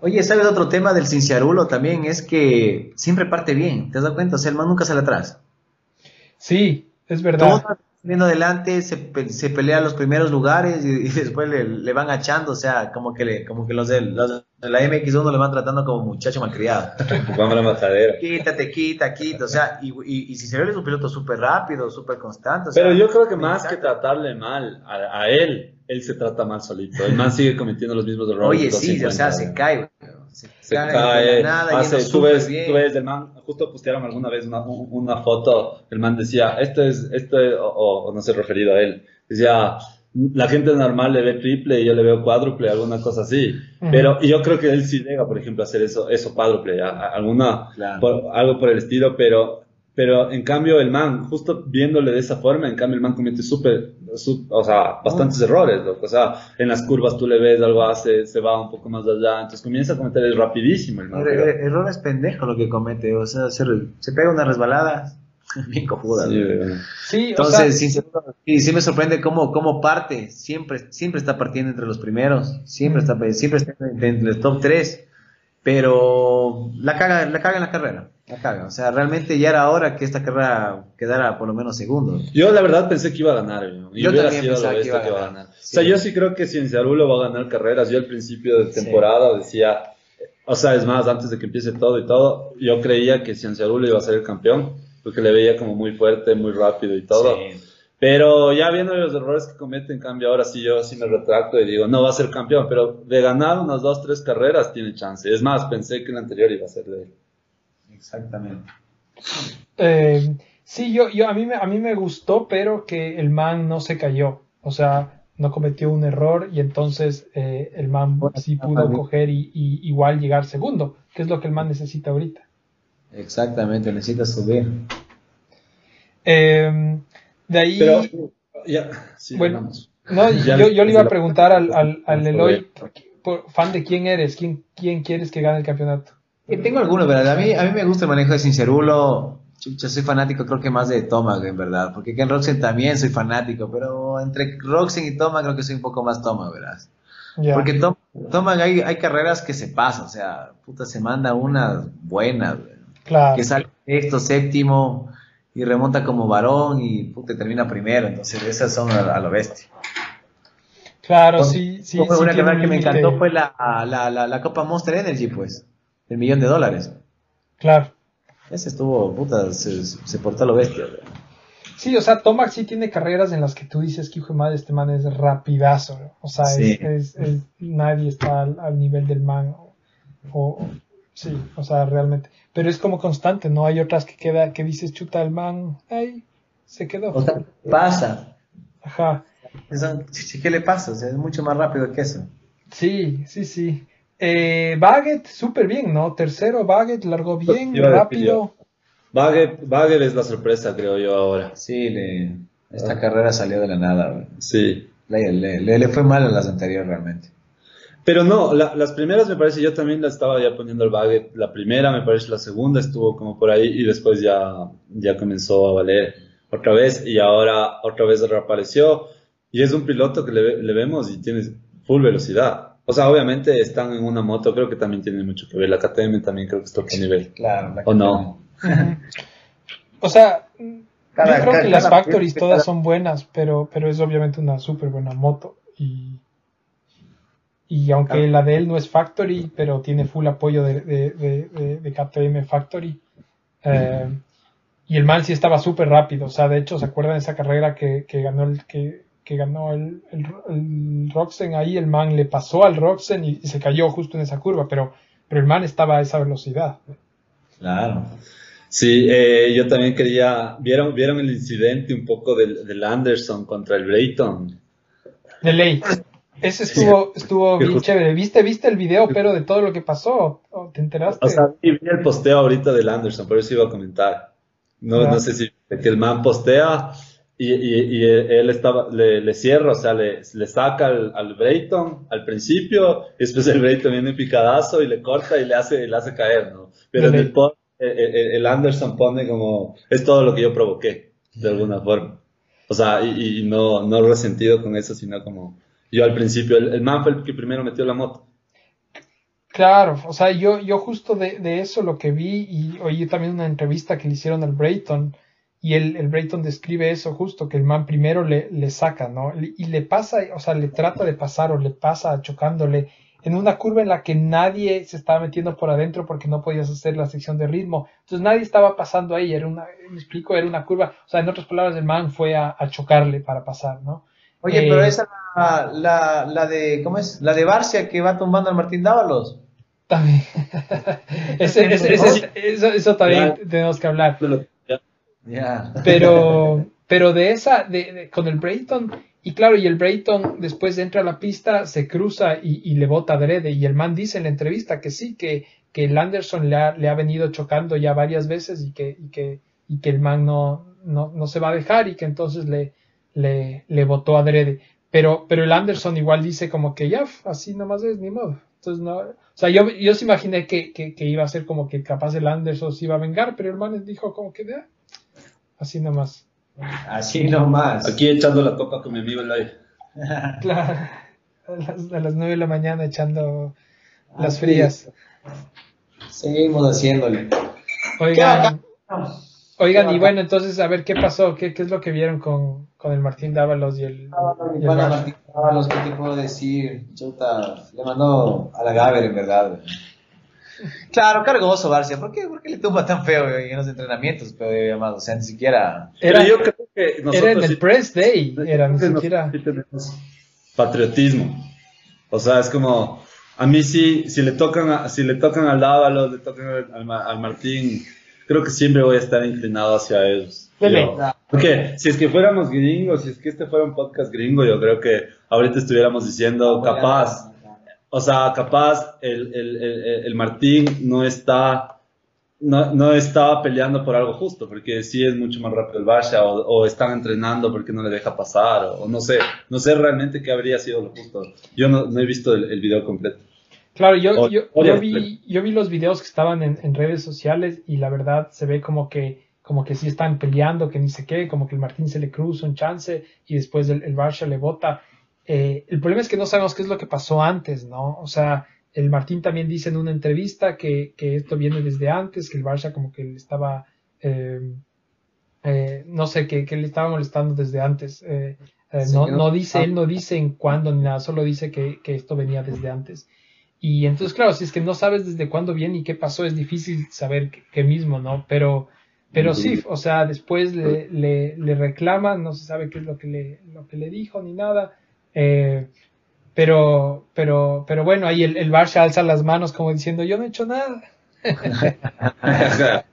Oye, ¿sabes otro tema del Cinciarulo también? Es que siempre parte bien, ¿te has dado cuenta? O sea, el man nunca sale atrás. Sí, es verdad viendo adelante, se, se pelea los primeros lugares y, [laughs] después le, van achando, o sea, como que le, como que los de, los de la MX1 le van tratando como muchacho malcriado. [laughs] Vamos a la matadera. Quítate, quita, quita, o sea, y, y, y si se ve es un piloto súper rápido, súper constante. Pero yo creo que más que tratarle mal a, a, él, él se trata mal solito. El man sigue cometiendo los mismos errores. Oye, sí, o sea, se cae, se, cae, nada, hace, tú, ves, tú ves el man, justo postearon alguna vez una, una foto, el man decía, esto es, esto es, o, no sé, referido a él, decía, la gente normal le ve triple y yo le veo cuádruple, alguna cosa así. Pero yo creo que él sí llega, por ejemplo, a hacer eso, eso cuádruple, alguna, algo por el estilo, pero pero en cambio el man, justo viéndole de esa forma, en cambio el man comete súper, o sea, bastantes errores, O sea, en las curvas tú le ves algo hace, se va un poco más allá, entonces comienza a cometer rapidísimo el man. Er, error es pendejo lo que comete, o sea, se, se pega una resbalada, [laughs] bien cojuda. Sí, Entonces, sí, sí, me sorprende cómo, cómo parte, siempre, siempre está partiendo entre los primeros, siempre está, siempre está entre el top 3, pero la caga, la caga en la carrera. O sea, realmente ya era hora que esta carrera quedara por lo menos segundo. Yo la verdad pensé que iba a ganar. Yo, también pensaba que iba, a ganar. O sea, yo sí creo que Cienciarulo va a ganar carreras. Yo al principio de temporada decía, o sea, es más, antes de que empiece todo y todo, yo creía que Cienciarulo iba a ser el campeón, porque le veía como muy fuerte, muy rápido y todo. Pero ya viendo los errores que comete, en cambio, ahora sí yo sí me retracto y digo, no va a ser campeón, pero de ganar unas dos, tres carreras tiene chance. Es más, pensé que el anterior iba a ser de él. Exactamente. Eh, sí, yo, yo a, mí me, a mí me gustó, pero que el man no se cayó. O sea, no cometió un error y entonces eh, el man sí pudo coger y, igual llegar segundo, que es lo que el man necesita ahorita. Exactamente, necesita subir. Em, de ahí. bueno, no, [laughs] yo, yo, le iba a preguntar al, al, al Eloy, fan de quién eres, quién, quién quieres que gane el campeonato tengo algunos, ¿verdad? A mí, a mí me gusta el manejo de Sincerulo. Yo soy fanático, creo que más de Toma, en verdad. Porque Ken Roxen también soy fanático, pero entre Roxen y Toma creo que soy un poco más Toma, ¿verdad? Porque Toma, Toma hay, hay, carreras que se pasan, o sea, puta, se manda unas buenas, claro. que sale sexto, séptimo y remonta como varón y puta, termina primero. Entonces, esas son a, lo bestia. Claro, sí, sí. Una carrera que me encantó fue la, la, la, la Copa Monster Energy, pues el millón de dólares. Claro. Ese estuvo, puta, se, se portó a lo bestia. Sí, o sea, Tomac sí tiene carreras en las que tú dices que hijo de madre, este man es rapidazo. O sea, es, nadie está al, nivel del man. O, sí, o sea, realmente. Pero es como constante, ¿no? Hay otras que queda, que dices, chuta, el man, ay, se quedó. O sea, pasa. Ajá. ¿Qué le pasa? es mucho más rápido que eso. Sí, sí, sí. Eh, Baguette, súper bien, ¿no? Tercero, Baguette, largó bien, rápido. Baguette, es la sorpresa, creo yo, ahora. Sí, le, esta ah. carrera salió de la nada. Sí. Le, le, fue mal en las anteriores realmente. Pero no, las primeras me parece, yo también la estaba ya poniendo el Baguette. La primera, me parece, la segunda estuvo como por ahí y después ya, ya comenzó a valer otra vez y ahora otra vez reapareció. Y es un piloto que le, le vemos y tiene full velocidad. O sea, obviamente están en una moto, creo que también tiene mucho que ver. La KTM también creo que está a otro nivel. Claro, ¿O no? [laughs] o sea, yo creo que las Factories todas son buenas, pero, pero es obviamente una súper buena moto. Y, y aunque la de él no es Factory, pero tiene full apoyo de, de, KTM Factory. Eh, y el man sí estaba súper rápido. O sea, de hecho, ¿se acuerdan de esa carrera que, que ganó el que que ganó el, el, Roxen ahí, el man le pasó al Roxen y, se cayó justo en esa curva, pero, pero el man estaba a esa velocidad. Claro. Sí, eh, yo también quería, ¿vieron, ¿vieron el incidente un poco del, del Anderson contra el Brayton? De ley. Ese estuvo, estuvo bien chévere. ¿Viste, ¿Viste el video, pero de todo lo que pasó? ¿Te enteraste? O sea, vi el posteo ahorita del Anderson, por eso iba a comentar. No, no sé si que el man postea y, y, y, él estaba, le, le cierra, o sea, le, le saca al, al, Brayton al principio, y después el Brayton viene picadazo y le corta y le hace, le hace caer, ¿no? Pero en el, el, el, Anderson pone como, es todo lo que yo provoqué, de alguna forma. O sea, y, y no, no resentido con eso, sino como, yo al principio, el, el man fue el que primero metió la moto. Claro, o sea, yo, yo justo de, de eso lo que vi, y oí también una entrevista que le hicieron al Brayton, y el, el Brayton describe eso justo, que el man primero le, le saca, ¿no? Y le pasa, o sea, le trata de pasar o le pasa chocándole en una curva en la que nadie se estaba metiendo por adentro porque no podías hacer la sección de ritmo. Entonces nadie estaba pasando ahí, era una, me explico, era una curva, o sea, en otras palabras, el man fue a, chocarle para pasar, ¿no? Oye, pero eh, esa, la, la, la, de, ¿cómo es? La de Barcia que va tumbando al Martín Dávalos. También. [laughs] ese, eso, eso, también tenemos que hablar. Pero, pero de esa, de, con el Brayton, y claro, y el Brayton después entra a la pista, se cruza y, le bota adrede. Y el man dice en la entrevista que sí, que, que el Anderson le ha, le ha venido chocando ya varias veces y que, y que, y que el man no, no, no se va a dejar y que entonces le, le, le botó adrede. Pero, pero el Anderson igual dice como que ya, así nomás es, ni modo. Entonces no, o sea, yo, yo se imaginé que, que, que, iba a ser como que capaz el Anderson se iba a vengar, pero el man dijo como que ya, Así nomás. Así nomás. Aquí echando la copa con mi amigo Eloy. [laughs] claro. A las, a las 9 de la mañana echando las frías. Seguimos haciéndole. Oigan, oigan y bueno, entonces a ver qué pasó, qué, qué es lo que vieron con, con el Martín Dávalos y el. bueno, Martín Dávalos, ¿qué te puedo decir? Chuta, le mandó a la Gaber en verdad. [laughs] Claro, cargoso Barcia. ¿Por qué, ¿Por qué le tumba tan feo en los entrenamientos, pero llamado? O sea, ni siquiera. Era, yo creo que era en el press day, era ni siquiera. patriotismo. O sea, es como a mí sí, si le tocan, si le tocan al Dávalo, le tocan al, Martín, creo que siempre voy a estar inclinado hacia ellos. porque si es que fuéramos gringos, si es que este fuera un podcast gringo, yo creo que ahorita estuviéramos diciendo capaz o sea, capaz el, el, el, el Martín no está, no, no, estaba peleando por algo justo, porque sí es mucho más rápido el Basha, o, o están entrenando porque no le deja pasar, o, no sé, no sé realmente qué habría sido lo justo. Yo no, no he visto el, el, video completo. Claro, yo, yo, yo, vi, yo vi los videos que estaban en, en, redes sociales y la verdad se ve como que como que sí están peleando, que ni sé qué, como que el Martín se le cruza un chance y después el, el Barça le bota. Eh, el problema es que no sabemos qué es lo que pasó antes, ¿no? O sea, el Martín también dice en una entrevista que, que esto viene desde antes, que el Barça como que le estaba, eh, eh, no sé, que, que, le estaba molestando desde antes. no, no, dice, él no dice en cuándo ni nada, solo dice que, que, esto venía desde antes. Y entonces, claro, si es que no sabes desde cuándo viene y qué pasó, es difícil saber qué, mismo, ¿no? Pero, pero sí, o sea, después le, le, le reclaman, no se sabe qué es lo que le, lo que le dijo ni nada. Eh, pero, pero, pero bueno, ahí el, el Barça alza las manos como diciendo, yo no he hecho nada. [laughs] a,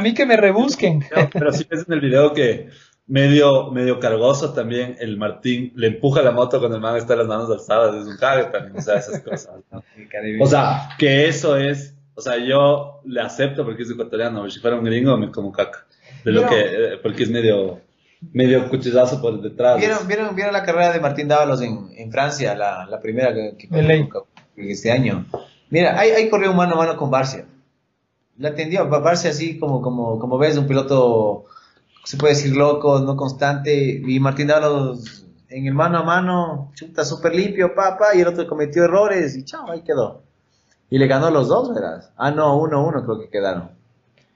mí, que me rebusquen. pero sí ves en el video que, medio, medio cargoso también, el Martín le empuja la moto cuando el man está las manos alzadas, es un cague también, o sea, esas cosas. [laughs] O sea, que eso es, o sea, yo le acepto porque es ecuatoriano, si fuera un gringo me como caca, de lo que, eh, porque es medio, medio cuchillazo por detrás. ¿Vieron, vieron, vieron la carrera de Martín Dávalos en, en Francia, la, la primera que, que corrió este año? Mira, ahí, ahí corrió mano a mano con Barcia. La atendió, Barcia así como, como, como ves, un piloto se puede decir loco, no constante, y Martín Dávalos en el mano a mano, chuta, súper limpio, papá, y el otro cometió errores, y chao, ahí quedó. Y le ganó los dos, ¿verdad? Ah, no, uno, uno creo que quedaron.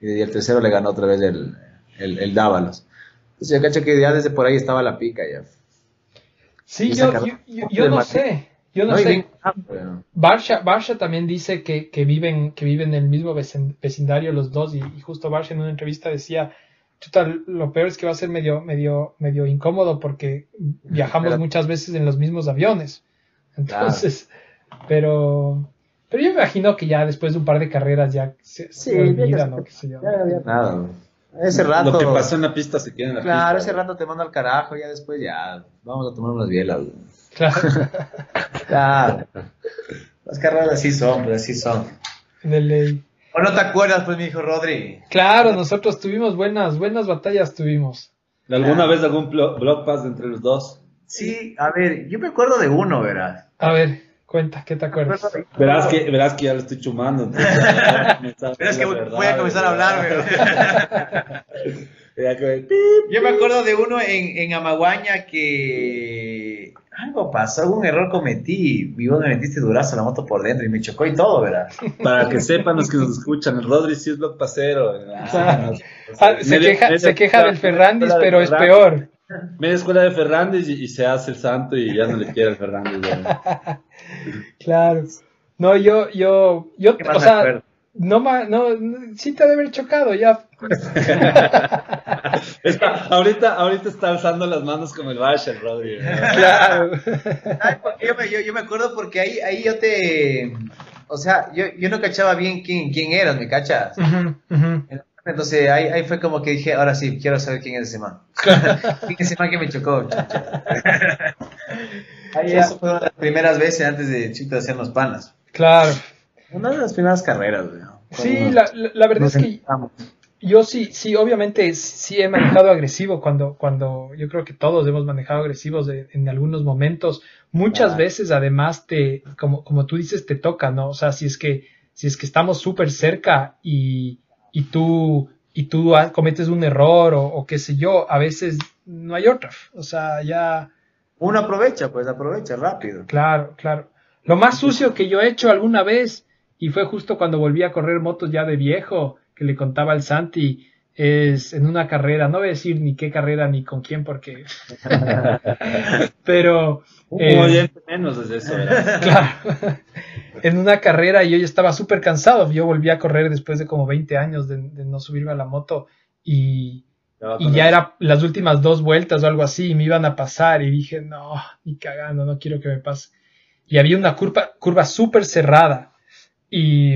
Y el tercero le ganó otra vez el, el, el Dávalos. Entonces yo cacho que ya desde por ahí estaba la pica ya. Sí, yo, yo, yo, no sé. Yo no, sé. Barsha, Barsha, también dice que, que, viven, que viven en el mismo vecindario los dos y, y justo Barsha en una entrevista decía chuta, lo peor es que va a ser medio, medio, medio incómodo porque viajamos muchas veces en los mismos aviones. Entonces, pero, pero yo me imagino que ya después de un par de carreras ya se, sí, olvida, ¿no? Ya, nada. Ese rato. Lo que pasó en la pista se queda en la pista. Claro, ese rato te mando al carajo, ya después ya vamos a tomar unas bielas. Claro. [laughs] claro. Las carreras así son, pues así son. De ley. ¿O no te acuerdas, pues, mi hijo Rodri? Claro, nosotros tuvimos buenas, buenas batallas, tuvimos. ¿Alguna vez algún blog pass entre los dos? Sí, a ver, yo me acuerdo de uno, verás. A ver, cuenta, ¿qué te acuerdas? Verás que, verás que ya lo estoy chumando. [laughs] verás que voy, a comenzar a hablar, Yo me acuerdo de uno en, en Amaguaña que algo pasó, un error cometí. Y vos me metiste durazo la moto por dentro y me chocó y todo, ¿verdad? Para que sepan los que nos escuchan, el Rodri sí es block pasero. [laughs] Ah, se, queja, se queja del Ferrandis, pero es peor. Media escuela de Ferrandis y, se hace el santo y ya no le quiere el Ferrandis. [laughs] claro. No, yo, yo, yo, o sea, no, no, sí te debe haber chocado, ya. [laughs] ahorita, ahorita está alzando las manos como el Basher, Rodri. Claro. yo, me, yo, me acuerdo porque ahí, ahí yo te. O sea, yo, yo no cachaba bien quién, quién eras, ¿me cachas? Entonces ahí, ahí fue como que dije, ahora sí, quiero saber quién es ese man. [laughs] ¿Quién es ese man que me chocó? ahí eso fue una de las primeras veces antes de chito hacernos panas. Claro. Una de las primeras carreras, Sí, la, la, verdad es que yo sí, sí, obviamente sí he manejado agresivo cuando, cuando yo creo que todos hemos manejado agresivos en algunos momentos. Muchas veces, además, te, como, como tú dices, te toca, ¿no? O sea, si es que, si es que estamos súper cerca y, y tú, y tú cometes un error o, o qué sé yo, a veces no hay otra. O sea, ya. Uno aprovecha, pues aprovecha rápido. Claro, claro. Lo más sucio que yo he hecho alguna vez y fue justo cuando volví a correr motos ya de viejo, que le contaba al Santi, es en una carrera, no voy a decir ni qué carrera ni con quién porque... [laughs] [laughs] Pero... Eh, menos es eso. [laughs] claro. en una carrera y yo ya estaba súper cansado, yo volví a correr después de como 20 años de, no subirme a la moto y, y ya era las últimas dos vueltas o algo así y me iban a pasar y dije, no, ni cagando, no quiero que me pase. Y había una curva, curva súper cerrada y,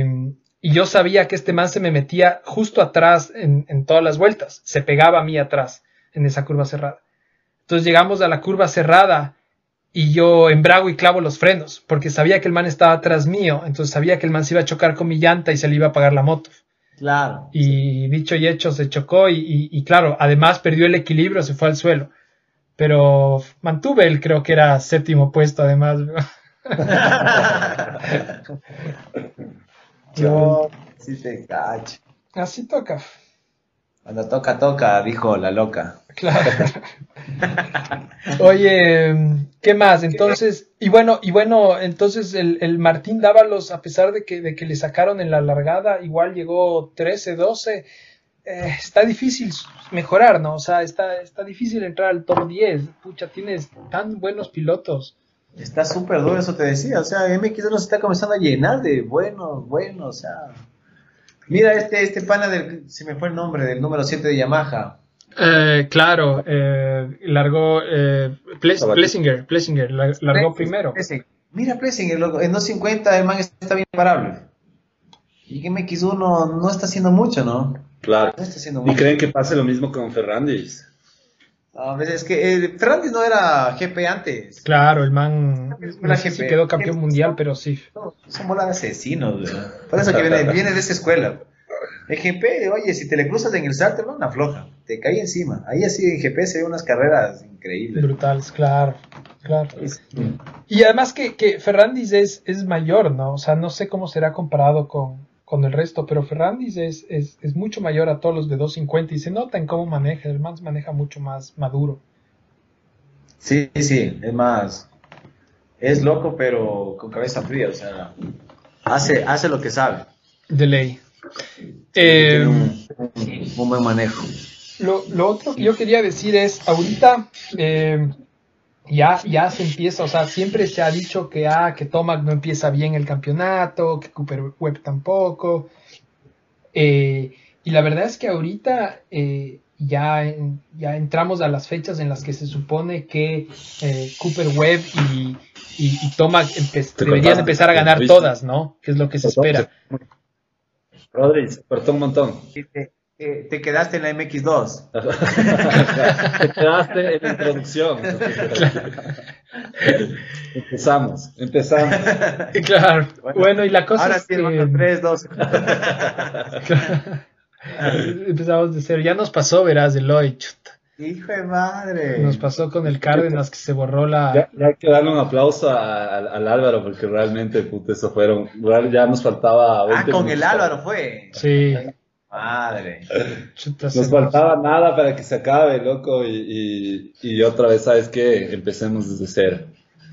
y, yo sabía que este man se me metía justo atrás en, en, todas las vueltas, se pegaba a mí atrás en esa curva cerrada. Entonces llegamos a la curva cerrada y yo embrago y clavo los frenos, porque sabía que el man estaba atrás mío, entonces sabía que el man se iba a chocar con mi llanta y se le iba a apagar la moto. Claro. Y dicho y hecho, se chocó y, y, y, claro, además perdió el equilibrio, se fue al suelo. Pero mantuve el, creo que era séptimo puesto además. [laughs] Yo sí te cacho. Así toca. Cuando toca, toca, dijo la loca. Claro. [laughs] Oye, ¿qué más? Entonces, y bueno, y bueno, entonces el, el, Martín Dávalos, a pesar de que, de que le sacaron en la largada, igual llegó 13, 12. Eh, está difícil mejorar, ¿no? O sea, está, está difícil entrar al top 10. Pucha, tienes tan buenos pilotos. Está súper duro, eso te decía. O sea, MX nos está comenzando a llenar de bueno, bueno, o sea. Mira, este, este pana del. Se me fue el nombre, del número 7 de Yamaha. Eh, claro, eh, largó. Eh, Plessinger, Plessinger, largó primero. Mira, Plessinger, en 250 el man está bien parable. Y MX1 no está haciendo mucho, ¿no? Claro. ¿Y creen que pase lo mismo con Ferrandis? A veces es que eh, Ferrandis no era GP antes. Claro, el man no sé si quedó campeón mundial, pero sí. No, son bola de asesinos, weón. Por eso que viene, [laughs] viene de esa escuela. El GP, oye, si te le cruzas en el salto, no, una floja. Te cae encima. Ahí así en GP se ve unas carreras increíbles. Brutales, claro, claro. Y además que, que Ferrandis es, es mayor, ¿no? O sea, no sé cómo será comparado con, con el resto, pero Ferrandis es, es, es mucho mayor a todos los de 250 y se nota en cómo maneja, el man maneja mucho más maduro. Sí, sí, es más. Es loco, pero con cabeza fría, o sea, hace, hace lo que sabe. De ley. Eh, un, un- un buen manejo. Lo, lo otro que yo quería decir es, ahorita eh, ya, ya se empieza, o sea, siempre se ha dicho que, ah, que Tomac no empieza bien el campeonato, que Cooper Webb tampoco. Eh, y la verdad es que ahorita eh, ya, en- ya entramos a las fechas en las que se supone que eh, Cooper Webb y, y, y Tomac empe- deberían empezar a ganar todas, ¿no? Que es lo que se espera. Rodri, se cortó un montón. Te, te- te quedaste en la MX2. [laughs] Te quedaste en la introducción. empezamos, empezamos. [laughs] Claro. Bueno, y la cosa Ahora es sí, que... hermano, 3, 2. Empezamos de cero. Ya nos pasó, verás, Eloy. chuta. Hijo de madre. Nos pasó con el Cárdenas que se borró la. Ya, ya hay que darle un aplauso a- al- al Álvaro porque realmente, puta, eso fueron. Ya nos faltaba. Ah, 20 con el. Álvaro fue. Sí, Madre. Nos faltaba nada para que se acabe, loco, y, y, y otra vez, ¿sabes qué? Empecemos desde cero.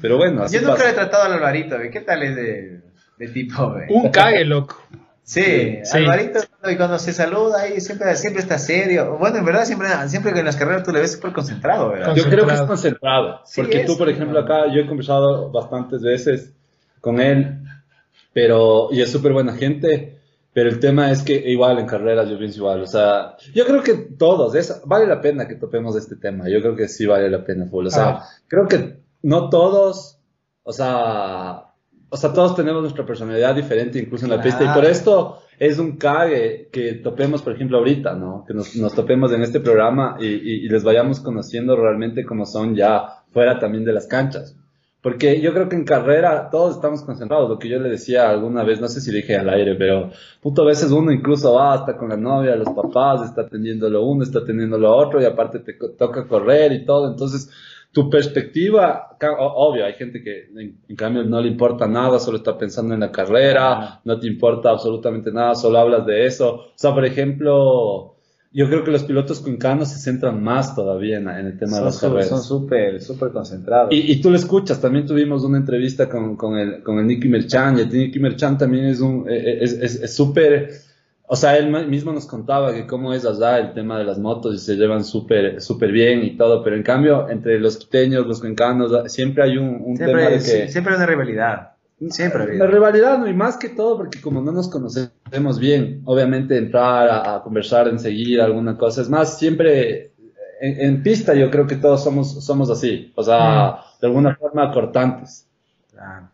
Pero bueno, así Yo nunca pasa. le he tratado al Alvarito, ve. ¿Qué tal es de, de tipo, ve? Un cague, loco. Sí, Sí. Alvarito, y cuando se saluda ahí, siempre, siempre está serio. Bueno, en verdad, siempre, siempre que en las carreras tú le ves súper concentrado, ¿verdad? Yo creo que es Concentrado. concentrado. Sí, porque es, tú, por ejemplo, acá yo he conversado bastantes veces con él, pero, y es súper buena gente, pero el tema es que igual en carreras yo pienso igual, o sea, yo creo que todos, es, vale la pena que topemos este tema, yo creo que sí vale la pena, full. o sea, Ah. creo que no todos, o sea, o sea, todos tenemos nuestra personalidad diferente incluso en la pista, y por esto es un cague que topemos, por ejemplo, ahorita, ¿no? Que nos, nos topemos en este programa y, y- y les vayamos conociendo realmente como son ya fuera también de las canchas. Porque yo creo que en carrera todos estamos concentrados, lo que yo le decía alguna vez, no sé si dije al aire, pero puto a veces uno incluso va hasta con la novia, los papás, está atendiendo lo uno, está atendiendo lo otro y aparte te toca correr y todo, entonces tu perspectiva, obvio, hay gente que en, en cambio no le importa nada, solo está pensando en la carrera, no te importa absolutamente nada, solo hablas de eso. O sea, por ejemplo, yo creo que los pilotos cuencanos se centran más todavía en, en el tema de las carreras. son súper, súper concentrados. Y, y tú lo escuchas, también tuvimos una entrevista con, con el, con el Nicky Merchan, y el Nicky Merchan también es un, eh, es, es, súper, o sea, él mismo nos contaba que cómo es allá el tema de las motos y se llevan súper, súper bien y todo, pero en cambio, entre los quiteños, los cuencanos, siempre hay un, un tema Siempre, de que... siempre hay una rivalidad. Siempre ha habido. La rivalidad, no, y más que todo, porque como no nos conocemos bien, obviamente entrar a, a conversar enseguida, alguna cosa, es más, siempre en, en pista yo creo que todos somos, somos así, o sea, de alguna forma cortantes,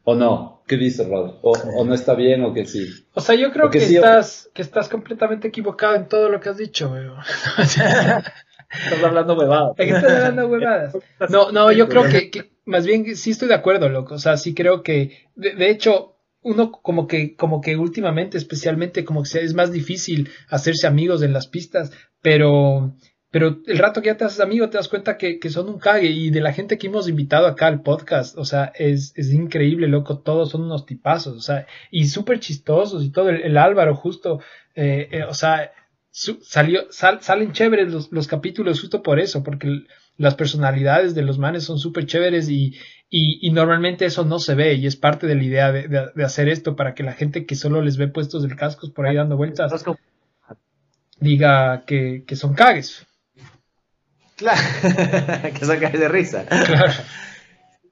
o no, ¿qué dice Rod? O, o no está bien o que sí. O sea, yo creo que sí, estás, que estás completamente equivocado en todo lo que has dicho, weón. [laughs] Estás hablando huevado. ¿De qué estás hablando huevadas? No, no, yo creo que, que más bien sí estoy de acuerdo, loco. O sea, sí creo que, de, de hecho, uno como que, como que últimamente, especialmente, como que es más difícil hacerse amigos en las pistas, pero, pero el rato que ya te haces amigo te das cuenta que, que son un cague y de la gente que hemos invitado acá al podcast, o sea, es, es increíble, loco, todos son unos tipazos, o sea, y súper chistosos y todo, el, el Álvaro justo, eh, eh, o sea, su- salió, sal- salen chéveres los, los capítulos justo por eso, porque l- las personalidades de los manes son súper chéveres y, y, y normalmente eso no se ve y es parte de la idea de, de- de hacer esto para que la gente que solo les ve puestos el cascos por ahí dando vueltas diga que, que son cagues. Claro, [laughs] que saca de risa. Claro.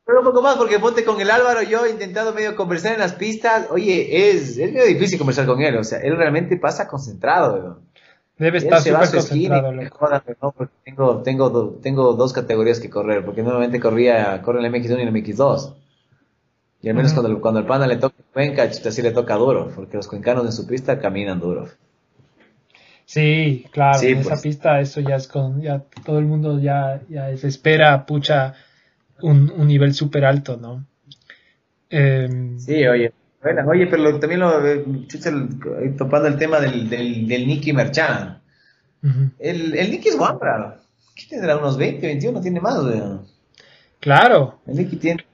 Pero un poco más, porque ponte con el Álvaro, yo he intentado medio conversar en las pistas. Oye, es, es medio difícil conversar con él, o sea, él realmente pasa concentrado, weón. Debe estar súper concentrado, no, porque tengo, tengo, tengo dos categorías que correr, porque normalmente corría, corre el MX1 y el MX2. Y al menos cuando, cuando el pana le toca Cuenca, chuta, sí le toca duro, porque los cuencanos en su pista caminan duro. Sí, claro, Sí, en esa pues. pista eso ya es con, ya todo el mundo ya, ya se espera, pucha, un, un nivel súper alto, ¿no? Em, Sí, oye. Bueno, oye, pero lo- también lo, eh, chucha, el- eh, topando el tema del, del, del Nicky Merchan. ujú. El, el Nicky es guapra. ¿Qué tendrá? ¿Unos 20, 21? Tiene más, weón. Claro, El Nicky tiene,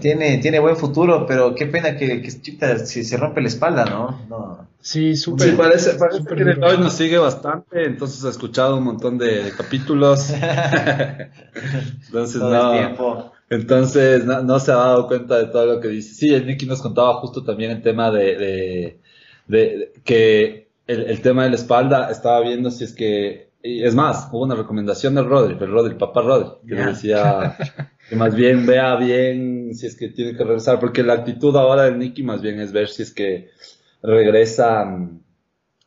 tiene, tiene buen futuro, pero qué pena que, que chuta, se, se rompe la espalda, ¿no? No. sí, súper. Sí, parece, parece súper que hoy nos sigue bastante, entonces ha escuchado un montón de, de capítulos. [laughs] [laughs] entonces, Todo no, el tiempo. Entonces no, no se ha dado cuenta de todo lo que dice. Sí, el Nicky nos contaba justo también el tema de, de, de- de- que el, el tema de la espalda estaba viendo si es que, y es más, hubo una recomendación del Rodri, el Rodri, el papá Rodri, que le decía [laughs] que más bien vea bien si es que tiene que regresar, porque la actitud ahora del Nicky más bien es ver si es que regresa, mm,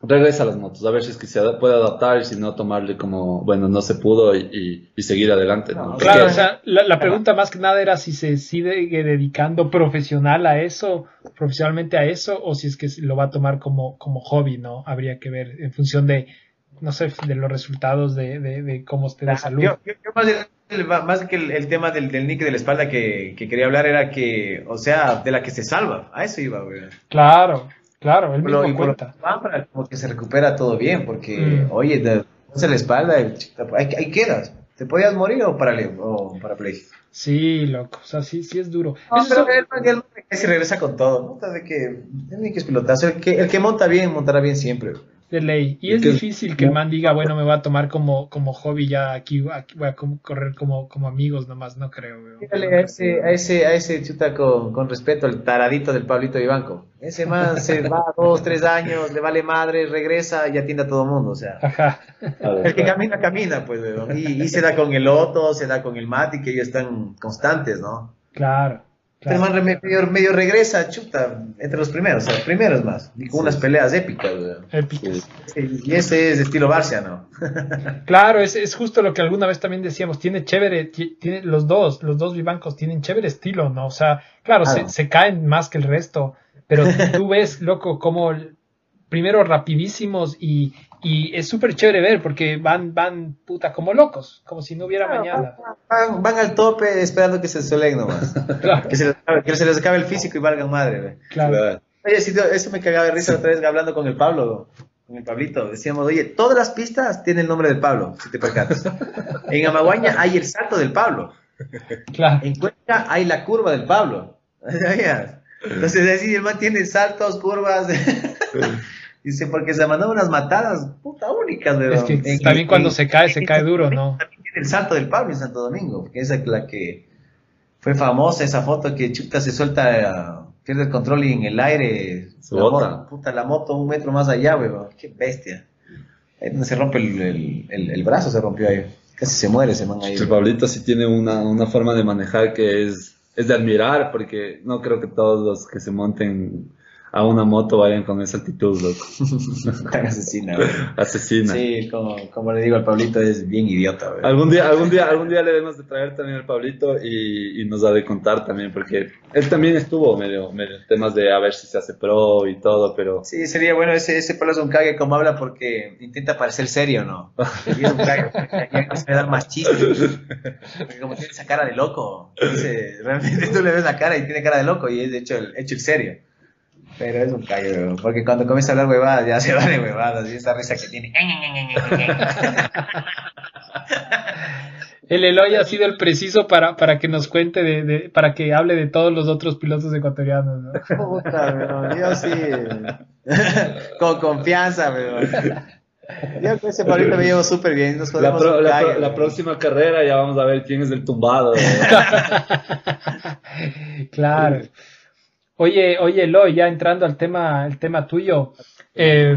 regresa a las motos, a ver si es que se puede adaptar y si no tomarle como, bueno, no se pudo y, y- y seguir adelante. ¿no? No, Porque- Claro, o sea, la, la pregunta más que nada era si se sigue dedicando profesional a eso, profesionalmente a eso, o si es que lo va a tomar como, como hobby, ¿no? Habría que ver en función de, no sé, de los resultados de, de, de cómo esté de salud. Yo, yo- yo más, el- más que el, el tema del, del Nicky de la espalda que, que quería hablar era que, o sea, de la que se salva. A eso iba, weón. Claro, claro, él lo- mismo por lo cuenta. que para como que se recupera todo bien, porque, Mm. oye, te la espalda, ahí, ahí quedas. ¿Te podías morir o, parale, o parapléjico? Sí, loco, o sea, sí, sí es duro. No, Eso pero es- él, él, él regresa con todo. Puta, de que el Nicky es pilotazo. El que, el que monta bien, montará bien siempre. De ley. Y es que- difícil que el man diga, bueno, me va a tomar como, como hobby ya aquí, aquí voy a correr como, como amigos nomás, no creo. Dígale a ese, a ese, a ese chuta con, con respeto, al taradito del Pablito Vivanco. Ese man se [laughs] va dos, tres años, le vale madre, regresa y atiende a todo el mundo. O sea, Ajá. A ver, el que claro. camina, camina, pues, weón. Y, y se da con el Otto, se da con el Mati, que ellos están constantes, ¿no? Claro. Claro. man re- medio, medio regresa, chuta, entre los primeros, o sea, primeros más, y con unas peleas épicas. Épicas. Y ese es estilo Barcia, ¿no? [laughs] Claro, es, es justo lo que alguna vez también decíamos, tiene chévere, ti- tiene los dos, los dos vivancos tienen chévere estilo, ¿no? O sea, claro. Se, se caen más que el resto, pero [laughs] tú ves, loco, como primero rapidísimos y, y es súper chévere ver porque van, van, puta, como locos, como si no hubiera mañana. Van, van al tope esperando que se solen nomás. [laughs] Claro, Que se, les acabe, que se les acabe el físico y valgan madre, güey. claro. Claro. Oye, sí, eso me cagaba de risa otra vez hablando con el Pablo, con el Pablito. Decíamos, oye, todas las pistas tienen el nombre del Pablo, si te percatas. [laughs] En Amaguaña hay el salto del Pablo. claro. En Cuenca hay la curva del Pablo. [laughs] ¿Sabías? Entonces, así el man tiene saltos, curvas. Dice, porque se mandó unas matadas puta únicas, weón. Es que En- también cuando en- se cae, se en cae duro, Domingo ¿no? También tiene el salto del Pablo en Santo Domingo, que es la que fue famosa, esa foto que chuta se suelta, pierde el control y en el aire. Se la bota. moto, puta, la moto un metro más allá, weón. Qué bestia. Ahí donde se rompe el, el- el- el brazo, se rompió ahí. Casi se muere ese man ahí. El Pablito sí tiene una, una forma de manejar que es, es de admirar, porque no creo que todos los que se monten a una moto vayan con esa actitud, loco. [laughs] Tan asesina, weón. Asesina. Sí, como, como le digo al Pablito, es bien idiota, weón. Algún día, algún día, algún día le debemos de traer también al Pablito y, y nos ha de contar también, porque él también estuvo medio, medio temas de a ver si se hace pro y todo, pero Sí, sería bueno, ese, ese Pablo es un cague como habla porque intenta parecer serio, ¿no? [laughs] Es un cague, ya se dar más chistes. Porque como tiene esa cara de loco, dice, realmente tú le ves la cara y tiene cara de loco y es de hecho el, hecho el serio. Pero es un weón, porque cuando comienza a hablar huevadas ya se [laughs] va de huevadas y esa risa que tiene. [laughs] El Eloy ha sido el preciso para, para que nos cuente de, de- para que hable de todos los otros pilotos ecuatorianos, ¿no? [laughs] Puta, weón, yo sí. Con confianza, weón. Yo con ese Pablito me llevo súper bien. Nos la, podemos pro- la, próxima carrera ya vamos a ver quién es el tumbado. Claro. Oye, oye, Eloy, ya entrando al tema, el tema tuyo, eh,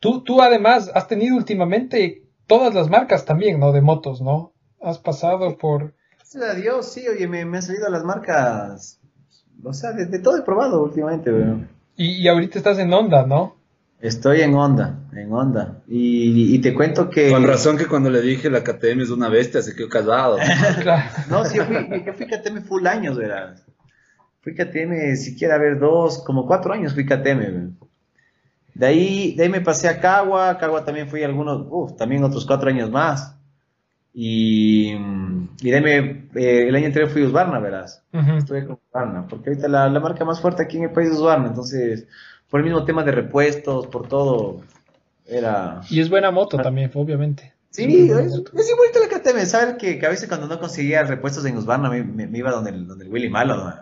tú, tú además has tenido últimamente todas las marcas también, ¿no? De motos, ¿no? Has pasado por, Gracias a Dios, sí, oye, me, me han salido las marcas. O sea, de, de todo he probado últimamente, weón. y, y ahorita estás en Honda, ¿no? Estoy en onda, en onda. Y, y te cuento que. Con razón que cuando le dije la KTM es una bestia, se quedó callado. [laughs] No, sí, yo fui, yo fui KTM full años, verás. Fui KTM, siquiera a ver, dos, como cuatro años fui KTM. De ahí, de ahí me pasé a Cagua, Cagua también fui algunos, uf, también otros cuatro años más. Y, y de ahí me, eh, el año anterior fui a Usbarna, verás. Estuve con Usbarna, porque ahorita la, la marca más fuerte aquí en el país es Usbarna, entonces, por el mismo tema de repuestos, por todo, era... Y es buena moto también, obviamente. Sí, es, es igualito la KTM, ¿sabes? Que, que a veces cuando no conseguía repuestos en Usbarna me, me- me iba donde el, donde el Willy Malo,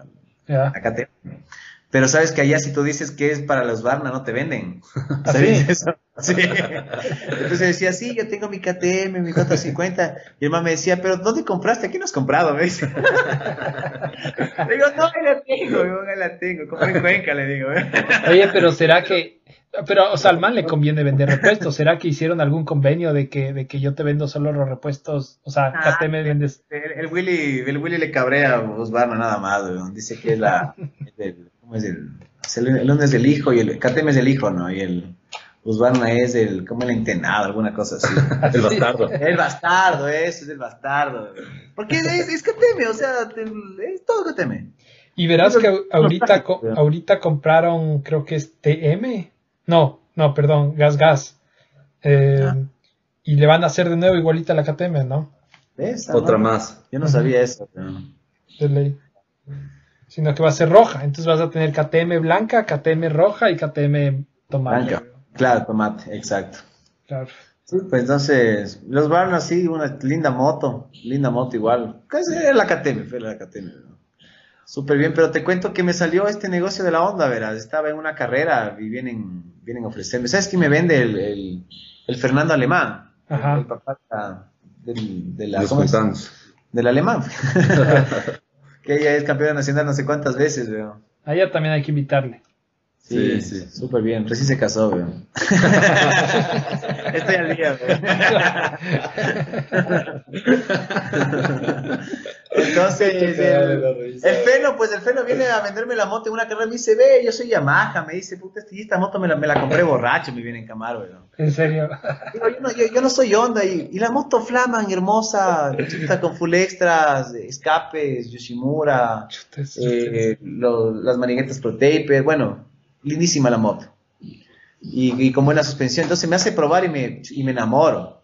¿no? Ya. a KTM. Pero sabes que allá si tú dices que es para los Barna, no te venden. ¿Ah, ¿Sabes sí? eso? Sí. Entonces decía, sí, yo tengo mi KTM, mi 450. Y el man me decía, pero ¿dónde compraste? Aquí no has comprado, me dice. [laughs] Le digo, no, ahí la tengo, yo la tengo. Compré en Cuenca, le digo. Oye, pero será que. Pero, o sea, al man le conviene vender repuestos. ¿Será que hicieron algún convenio de que, de que yo te vendo solo los repuestos? O sea, Ah. KTM vendes. El, el Willy, el Willy le cabrea a Osbarna nada más, weón. Dice que es la, el- ¿cómo es el? el, el uno es el hijo y el KTM es el hijo, ¿no? Y el Osbarna es el, como el entenado, alguna cosa así. [laughs] El bastardo. El bastardo, eso es el bastardo. Porque es, es KTM, o sea, es todo KTM. Y verás que ahorita, co- ahorita compraron, creo que es TM. No, no, perdón, Gas Gas. Eh, Ah. Y le van a hacer de nuevo igualita a la KTM, ¿no? Otra ¿no? más. Yo no sabía eso. pero- De ley. Sino que va a ser roja. Entonces vas a tener KTM blanca, KTM roja y KTM tomate. Blanca. Claro, tomate, exacto. Claro. Sí, pues entonces, los Barna sí, una linda moto, linda moto igual. Casi era la KTM, fue la KTM. ¿no? Súper bien, pero te cuento que me salió este negocio de la onda, verás. Estaba en una carrera y vienen, vienen a ofrecerme. ¿Sabes quién me vende el, el, el Fernando Alemán? Ajá. El papá de la- del, de la-. Del alemán. [laughs] [laughs] que ella es campeona nacional no sé cuántas veces, veo. A ella también hay que invitarle. Sí, Sí, sí. súper bien. Recién se casó, veo. [laughs] Estoy al día, veo. Entonces, el, el Feno, pues el Feno viene a venderme la moto en una carrera. Me dice, ve, yo soy Yamaha. Me dice, puta, esta- moto me la, me la compré borracho. Me viene en Camaro, veo. En serio. Digo, yo, no, yo, yo no soy Honda. Y, y la moto flaman, hermosa, chuta, con full extras, escapes, Yoshimura, Chuta, eh, lo- las maniguetas Pro Taper. Bueno, lindísima la moto. Y, y con buena suspensión. Entonces me hace probar y me, y me enamoro.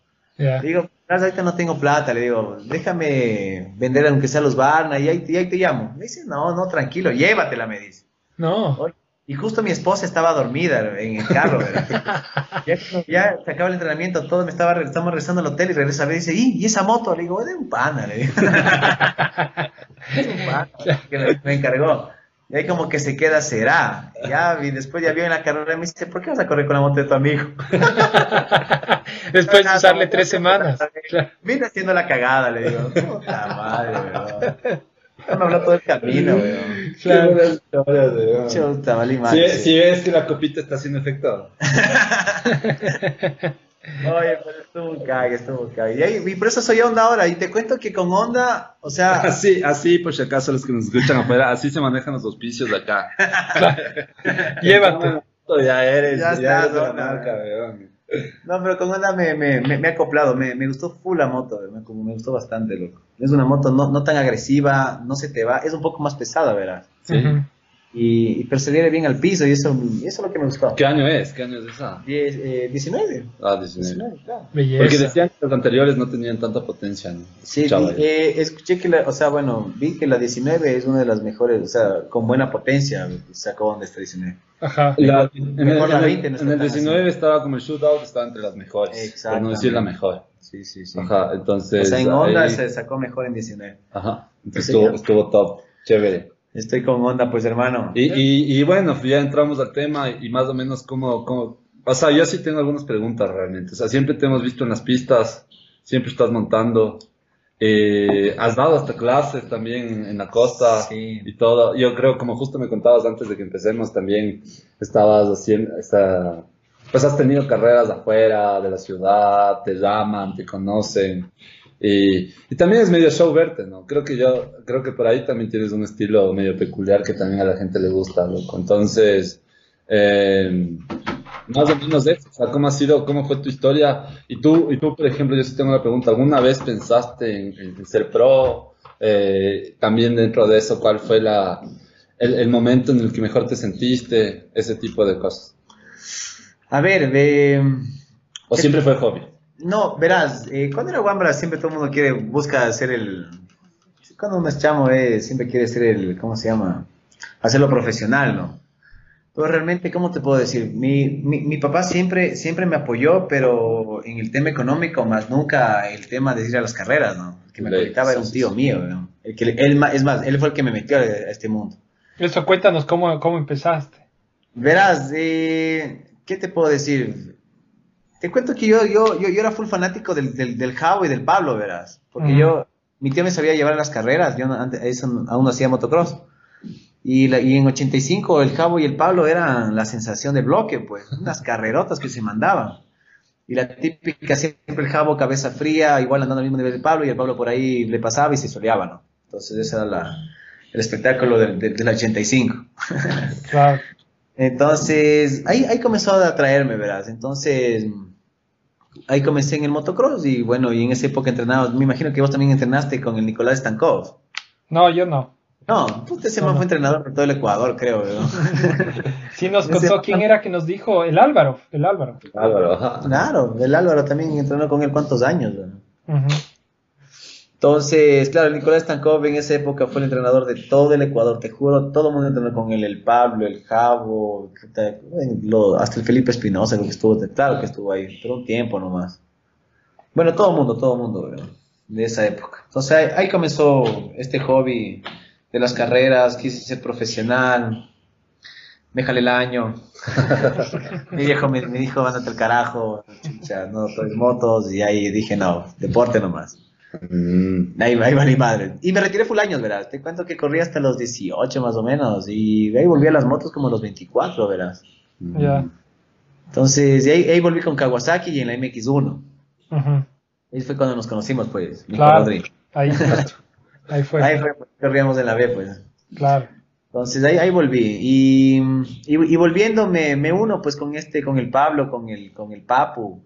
Digo, "Verás, ahorita no tengo plata, le digo, déjame vender aunque sea los Barna y ahí, y ahí te llamo. Me dice, no, no, tranquilo, llévatela, me dice. No. Oye, Y justo mi esposa estaba dormida en el carro, ¿verdad? [laughs] ya, ya se acaba el entrenamiento, todo me estaba, estamos regresando al hotel y regresa a ver y dice, ¿y, ¿y esa moto? Le digo, de un pana, le digo. [laughs] Es un pana, [laughs] que me, me encargó. Y ahí como que se queda, será. Ya, y después ya vio en la carrera y me dice, ¿por qué vas a correr con la moto de tu amigo? [laughs] Después de usarle [laughs] tres semanas. Claro. Vine haciendo la cagada, le digo. Puta madre, weón. Me habló todo el camino, weón. Claro. Weón. Chuta, Si, si ves que la copita está haciendo efecto. [laughs] Oye, pero estuvo un cague, estuvo un cague. Y, ahí- y por eso soy Onda ahora. Y te cuento que con Onda, o sea, [laughs] Así, así, por si acaso los que nos escuchan afuera, así se manejan los auspicios de acá. [laughs] Llévate. Ya eres, Ya ya, estás, eres Onda. marca, weón. no, pero con Onda me, me, me, me he acoplado. Me, me gustó full la moto, me, como me gustó bastante, loco. Es una moto no, no tan agresiva, no se te va, es un poco más pesada, ¿verdad? Ujú. Y, y perseviere bien al piso, y eso, eso es lo que me gustó. ¿Qué año es? ¿Qué año es esa? Diez, eh, 19. Ah, 19. 19, claro. Porque decían que los anteriores no tenían tanta potencia, ¿no? Sí, vi- eh, escuché que, la, o sea, bueno, vi que la 19 es una de las mejores, o sea, con buena potencia sacó donde está 19. Ajá. La- en, el, Mejor la en el- 20 no en el tan 19 estaba como el shootout, estaba entre las mejores. Por no decir la mejor. Sí, sí, sí. Ajá, entonces. o sea, en Honda ahí- se sacó mejor en 19. Ajá, entonces estuvo, estuvo top, chévere. Estoy con Honda, pues, hermano. Y, y, y bueno, ya entramos al tema y más o menos cómo, cómo, o sea, yo sí tengo algunas preguntas realmente. O sea, siempre te hemos visto en las pistas, siempre estás montando. Eh, has dado hasta clases también en, la costa Sí. y todo. Yo creo, como justo me contabas antes de que empecemos, también estabas haciendo, pues has tenido carreras afuera de la ciudad, te llaman, te conocen. Y, y también es medio show verte, ¿no? Creo que yo, creo que por ahí también tienes un estilo medio peculiar que también a la gente le gusta, loco. Entonces, eh, más o menos eso, o sea, ¿cómo ha sido, cómo fue tu historia? Y tú, y tú, por ejemplo, yo sí tengo una pregunta, ¿alguna vez pensaste en, en ser pro? Eh, también dentro de eso, ¿cuál fue la, el, el momento en el que mejor te sentiste? Ese tipo de cosas. A ver, ve... ¿O siempre fue hobby? No, verás, eh, cuando era Wambra siempre todo el mundo quiere, busca hacer el... Cuando uno es chamo, eh, siempre quiere ser el, ¿cómo se llama? Hacerlo profesional, ¿no? Pero realmente, ¿cómo te puedo decir? Mi, mi, mi, papá siempre, siempre me apoyó, pero en el tema económico, más nunca el tema de ir a las carreras, ¿no? El que me apoyaba era un tío mío, ¿no? El que, él, es más, él fue el que me metió a, este mundo. Eso, cuéntanos cómo, cómo empezaste. Verás, eh, ¿qué te puedo decir? Te cuento que yo, yo, yo, yo era full fanático del, del, del Javo y del Pablo, verás. Porque yo, mi tío me sabía llevar a las carreras, yo antes, eso, aún no hacía motocross. Y, la, y en 85 el Javo y el Pablo eran la sensación de bloque, pues, unas carrerotas que se mandaban. Y la típica siempre el Javo cabeza fría, igual andando al mismo nivel del Pablo, y el Pablo por ahí le pasaba y se soleaba, ¿no? Entonces ese era la, el espectáculo del, del, del 85. Claro. Entonces, ahí, ahí comenzó a atraerme, verás. Entonces, ahí comencé en el motocross y bueno, y en esa época entrenaba, me imagino que vos también entrenaste con el Nicolás Stankov. No, yo no. No, usted se no, fue entrenador por todo el Ecuador, creo. ¿no? [laughs] sí, nos contó quién era que nos dijo, el Álvaro, el Álvaro. El Álvaro, Claro, el Álvaro también entrenó con él cuántos años. Uh -huh. Entonces, claro, Nicolás Stankov en esa época fue el entrenador de todo el Ecuador, te juro, todo el mundo entrenó con él, el Pablo, el Javo, hasta el Felipe Espinosa, que estuvo, claro que estuvo ahí, pero un tiempo nomás. Bueno, todo el mundo, todo el mundo, de esa época. Entonces ahí, comenzó este hobby de las carreras, quise ser profesional, déjale el año. [laughs] Mi viejo me, dijo, ándate al carajo, sea, no traes motos, y ahí dije, no, deporte nomás. Mm. Ahí, ahí vale madre. Y me retiré full años, verás. Te cuento que corrí hasta los 18 más o menos, y ahí volví a las motos como los 24, verás. Ya. Yeah. Entonces, ahí, ahí, volví con Kawasaki y en la MX1. Uh -huh. Ahí fue cuando nos conocimos, pues. Claro, ahí fue. Ahí fue. Ahí fue, corríamos en la B, pues. Claro. Entonces ahí, ahí volví. Y, y, y, volviendo me, me, uno pues con este, con el Pablo, con el, con el Papu.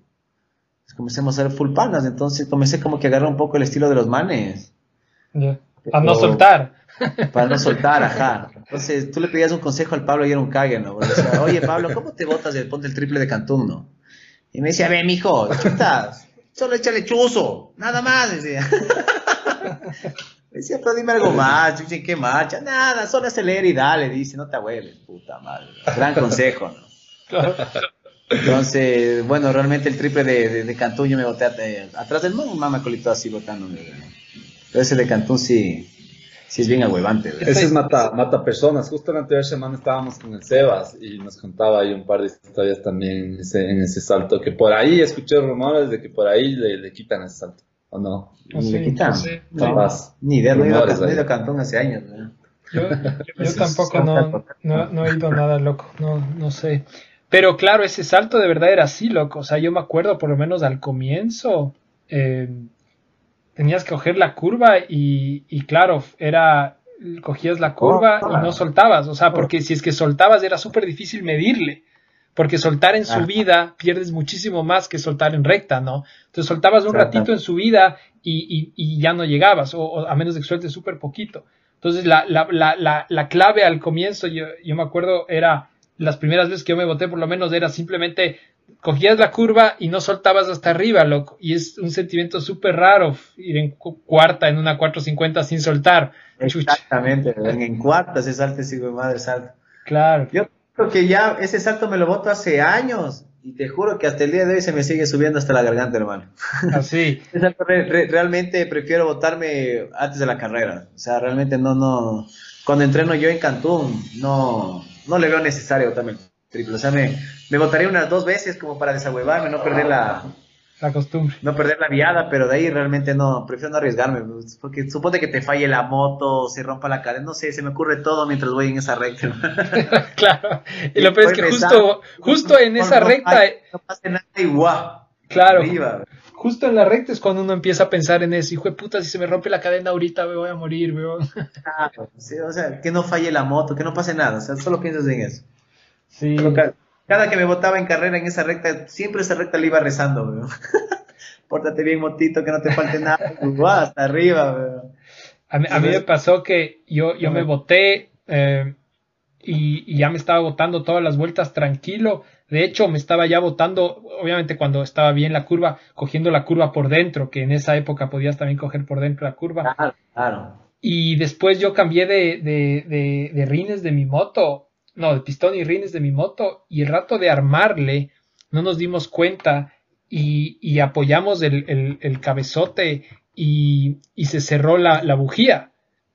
Comencemos a ser full panas. Entonces comencé como que a agarrar un poco el estilo de los manes. Yeah. A no soltar. [laughs] Para no soltar, ajá. Entonces tú le pedías un consejo al Pablo y era un cague, ¿no? O sea, Oye, Pablo, ¿cómo te botas del ponte el triple de Cantún, no? Y me decía, ve, mijo, chutas, solo échale chuzo, nada más, decía. [laughs] Decía, pero dime algo más, chuchi, ¿qué marcha? Nada, solo acelera y dale, dice, no te abueles, puta madre. Gran consejo, ¿no? Entonces, bueno, realmente el triple de, de, de Cantún yo me boté atrás del mamá, mamá colito así botándome. Pero ese de Cantún sí, sí es bien. ¿verdad? Ese es mata, mata personas. Justo la anterior semana estábamos con el Sebas y nos contaba ahí un par de historias también en ese, en ese salto, que por ahí escuché rumores de que por ahí le, le quitan ese salto. ¿O no? Ah, sí, ¿Le quitan? sí. Capaz. Ni idea, no he ido, no a Cantón hace años. ¿verdad? Yo, yo [laughs] tampoco no, no, no, he ido nada loco, no, no sé. Pero claro, ese salto de verdad era así, loco. O sea, yo me acuerdo por lo menos al comienzo, eh, tenías que coger la curva y, y claro, era, cogías la curva y no soltabas. O sea, porque si es que soltabas era súper difícil medirle. Porque soltar en subida pierdes muchísimo más que soltar en recta, ¿no? Entonces soltabas un ratito en subida y, y, y ya no llegabas, o, o, a menos de que sueltes súper poquito. Entonces la, la, la, la, clave al comienzo, yo, yo me acuerdo, era las primeras veces que yo me boté, por lo menos era simplemente cogías la curva y no soltabas hasta arriba, loco. Y es un sentimiento súper raro ir en cuarta, en una 450 sin soltar. Exactamente, en cuarta se salta ese hijo de madre salto. Claro. Yo creo que ya ese salto me lo boto hace años. Y te juro que hasta el día de hoy se me sigue subiendo hasta la garganta, hermano. [laughs] Así. re, re, realmente prefiero botarme antes de la carrera. O sea, realmente no, no. Cuando entreno yo en Cantún, no, no le veo necesario el triple. O sea, me, me botaría unas dos veces como para desahuevarme, no perder la, la costumbre. No perder la viada, pero de ahí realmente no, prefiero no arriesgarme. Porque supone que te falle la moto, se rompa la cadena, no sé, se me ocurre todo mientras voy en esa recta. [laughs] [laughs] claro. Y lo peor es que justo, justo en esa recta. No pasa nada igual. Claro. Arriba. Justo en la recta es cuando uno empieza a pensar en eso. Hijo de puta, si se me rompe la cadena ahorita me voy a morir, weón. Claro, sí, o sea, que no falle la moto, que no pase nada. O sea, solo piensas en eso. Sí. Cada, cada que me botaba en carrera en esa recta, siempre esa recta le iba rezando, weón. [laughs] Pórtate bien, motito, que no te falte nada. [laughs] Hasta arriba, weón. A mí, a mí me pasó que yo, yo me boté eh, y, y, ya me estaba botando todas las vueltas tranquilo De hecho, me estaba ya botando, obviamente cuando estaba bien la curva, cogiendo la curva por dentro, que en esa época podías también coger por dentro la curva. Claro, claro. Y después yo cambié de, de, de, de rines de mi moto, no, de pistón y rines de mi moto, y el rato de armarle, no nos dimos cuenta y, y apoyamos el, el, el cabezote y, y, se cerró la, la bujía.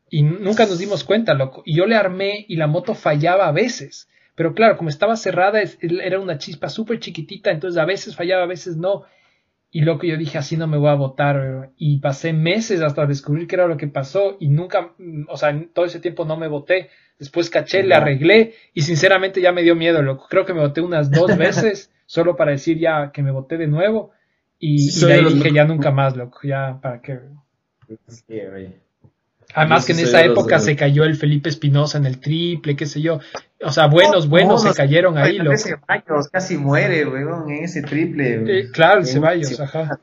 Y nunca nos dimos cuenta, loco. Y yo le armé y la moto fallaba a veces. Pero claro, como estaba cerrada, era una chispa súper chiquitita, entonces a veces fallaba, a veces no. Y lo que yo dije, así no me voy a votar. Y pasé meses hasta descubrir qué era lo que pasó y nunca, mm, o sea, todo ese tiempo no me voté. Después caché, le arreglé y sinceramente ya me dio miedo, loco. Creo que me voté unas dos [laughs] veces solo para decir ya que me voté de nuevo. Y, y de ahí dije ya nunca más, loco. Ya, ¿para qué? Sí, Además que en esa época se cayó el Felipe Espinosa en el triple, qué sé yo. O sea, buenos, buenos se cayeron ahí. Loco. Ceballos casi muere, weón, en ese triple. Eh, claro, el Ceballos, ajá.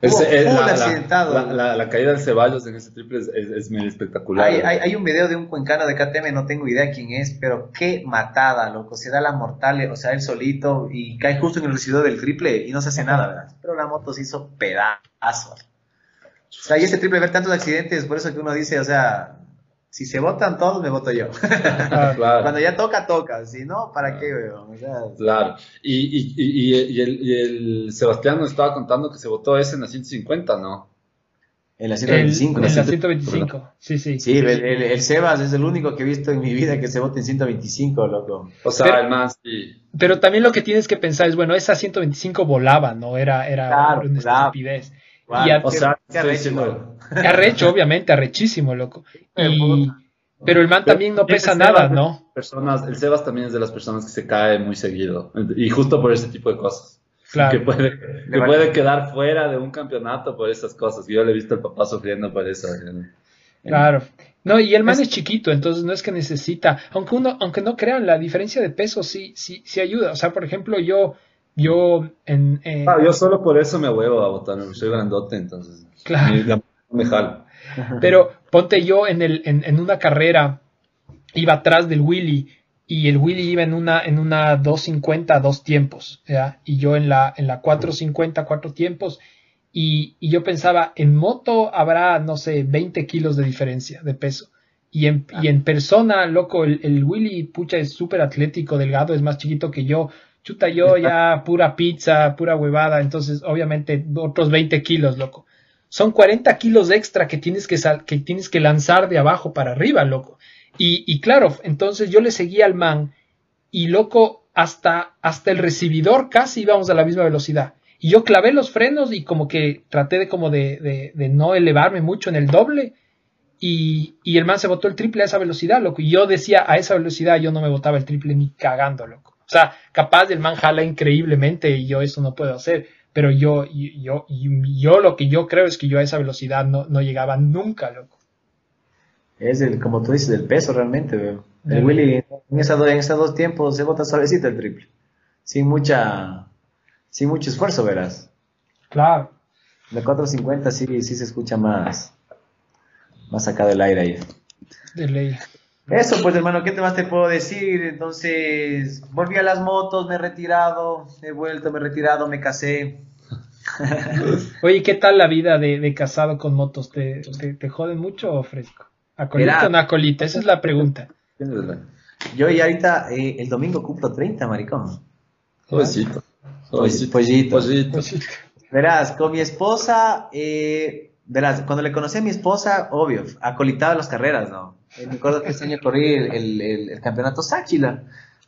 El, la, la, la, caída del Ceballos en ese triple es, es, es medio espectacular. Hay, hay, hay, un video de un cuencano de KTM, no tengo idea quién es, pero qué matada, loco. Se da la mortal, o sea, él solito y cae justo en el residuo del triple y no se hace nada, ¿verdad? Pero la moto se hizo pedazos. O sea, y ese triple ver tantos accidentes, por eso que uno dice, o sea, si se votan todos, me voto yo. Ah, claro. Cuando ya toca, toca. Si no, ¿para qué, weón? O sea, claro. Y, y, y, y, el, y el Sebastián nos estaba contando que se votó ese en la 150, ¿no? En la 125. El, en la 125, sí, sí. Sí, el, el, el, Sebas es el único que he visto en mi vida que se vota en 125, loco. O sea, pero, el más, sí. Pero también lo que tienes que pensar es, bueno, esa 125 volaba, ¿no? Era, era claro, una claro. estupidez. Wow, y a, o sea, estoy diciendo... Arrecho, obviamente, arrechísimo, loco. [laughs] Y, pero el man también no pesa nada, ¿no? Personas, el Sebas también es de las personas que se cae muy seguido. Y justo por ese tipo de cosas. Claro. Que puede, que puede quedar fuera de un campeonato por esas cosas. Yo le he visto al papá sufriendo por eso. Claro. No, y el man es, es, chiquito, entonces no es que necesita, aunque uno, aunque no crean, la diferencia de peso sí, sí, sí ayuda. O sea, por ejemplo, yo, yo en, eh, ah, yo solo por eso me huevo a votar, soy grandote, entonces. Claro. Me, me jalo. Pero ponte yo en, el, en, en, una carrera, iba atrás del Willy y el Willy iba en una, en una 250 dos tiempos, ¿ya? y yo en la, en la 450 cuatro tiempos, y, y, yo pensaba, en moto habrá, no sé, 20 kilos de diferencia de peso. Y en, y en persona, loco, el, el Willy, pucha, es súper atlético, delgado, es más chiquito que yo. Chuta, yo ya [laughs] pura pizza, pura huevada, entonces obviamente otros 20 kilos, loco son 40 kilos extra que tienes que, que tienes que lanzar de abajo para arriba, loco. Y, y, claro, entonces yo le seguía al man y loco, hasta, hasta el recibidor casi íbamos a la misma velocidad. Y yo clavé los frenos y como que traté de como de, de, de no elevarme mucho en el doble. Y, y, el man se botó el triple a esa velocidad, loco. Y yo decía, a esa velocidad yo no me botaba el triple ni cagando, loco. O sea, capaz el man jala increíblemente y yo eso no puedo hacer pero yo, yo, yo lo que yo creo es que yo a esa velocidad no, no llegaba nunca, loco. Es el, como tú dices, el peso realmente, veo. El Willy en, esa, en esos dos tiempos se bota suavecito el triple. Sin mucha, sin mucho esfuerzo, verás. Claro. De 450 sí, sí se escucha más, más acá del aire ahí. De ley. Eso, pues hermano, ¿qué más te puedo decir? Entonces, volví a las motos, me he retirado, he vuelto, me he retirado, me casé. [laughs] Oye, ¿qué tal la vida de, de casado con motos? ¿Te, te, te joden mucho o fresco? ¿Acolita o no acolita? Esa es la pregunta. [laughs] Yo y ahorita eh, el domingo cumplo 30, maricón. Pollito. Pollito. Verás, con mi esposa, eh, verás, cuando le conocí a mi esposa, obvio, acolitaba las carreras, ¿no? Eh, me acuerdo que ese año corrí el, el, el, el, campeonato Sáchila.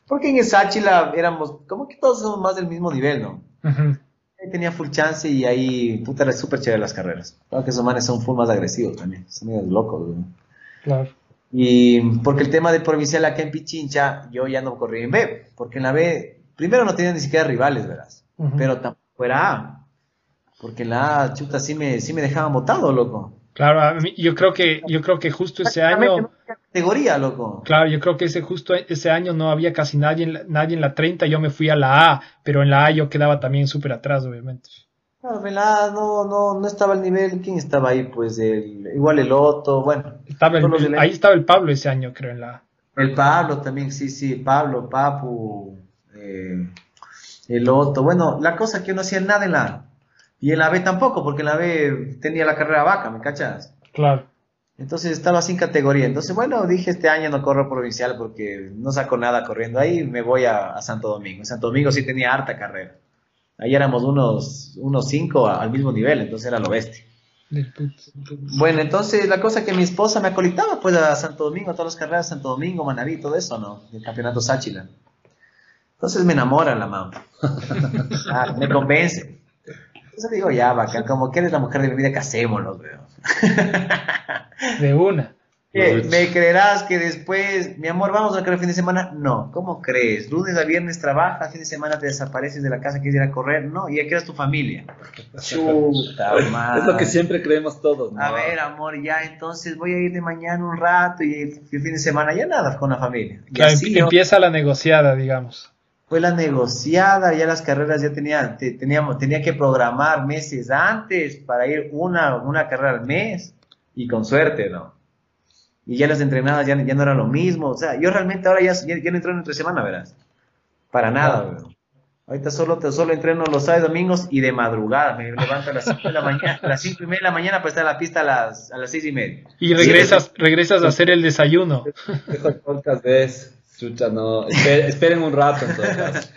Porque en el Sáchila éramos, como que todos somos más del mismo nivel, ¿no? Uh -huh. Ahí tenía full chance y ahí, puta, era súper chévere las carreras. Claro que esos manes son full más agresivos también. Son medio locos, ¿no? Claro. Y porque el tema de provincial acá en Pichincha, yo ya no corrí en B. Porque en la B, primero no tenía ni siquiera rivales, verás. Uh -huh. Pero tampoco era A. Porque en la A, chuta, sí me, sí me dejaban botado, loco. Claro, a yo creo que yo creo que justo ese año categoría, loco. Claro, yo creo que ese justo ese año no había casi nadie en la, nadie en la 30, yo me fui a la A, pero en la A yo quedaba también súper atrás, obviamente. Claro, en la A no no no estaba al nivel, ¿quién estaba ahí? Pues el igual el Otto, bueno. Estaba el, el, ahí estaba el Pablo ese año, creo en la A. El Pablo también, sí, sí, Pablo, Papu, eh, el otro. Bueno, la cosa es que no hacía nada en la y en la B tampoco, porque en la B tenía la carrera vaca, ¿me cachas? Claro. Entonces estaba sin categoría. Entonces, bueno, dije este año no corro provincial porque no saco nada corriendo ahí, me voy a, a Santo Domingo. En Santo Domingo sí tenía harta carrera. Ahí éramos unos, unos cinco al mismo nivel, entonces era lo bestia. Bueno, entonces la cosa es que mi esposa me acolitaba pues a Santo Domingo, a todas las carreras de Santo Domingo, Manaví, todo eso, ¿no? El campeonato Sáchila. Entonces me enamora la mamá. [laughs] Ah, me convence. Entonces digo, ya, bacán, como que eres la mujer de mi vida, casémonos, [laughs] weón. De una. ¿Qué? ¿Me creerás que después, mi amor, vamos a correr el fin de semana? No, ¿cómo crees? Lunes a viernes trabajas, fin de semana te desapareces de la casa, quieres ir a correr, no, y aquí es tu familia. Chuta, madre. Es lo que siempre creemos todos, ¿no? A ver, amor, ya entonces voy a ir de mañana un rato y el, fin de semana ya nada con la familia. Y Claro, así emp- yo- empieza la negociada, digamos. Fue la negociada, ya las carreras ya tenía, te- teníamos, tenía que programar meses antes para ir una, una carrera al mes y con suerte, ¿no? Y ya las entrenadas ya, ya no era lo mismo, o sea, yo realmente ahora ya, ya, ya no entreno entre semana, verás. Para nada. Ahorita solo, te, solo entreno los sábados y domingos y de madrugada. Me levanto a las 5 de la mañana, a las 5 y media de la mañana para estar en la pista a las, a las 6 y media. Y regresas, regresas a hacer el desayuno. Podcast ves, chucha, no. Espe- esperen un rato, en todo caso.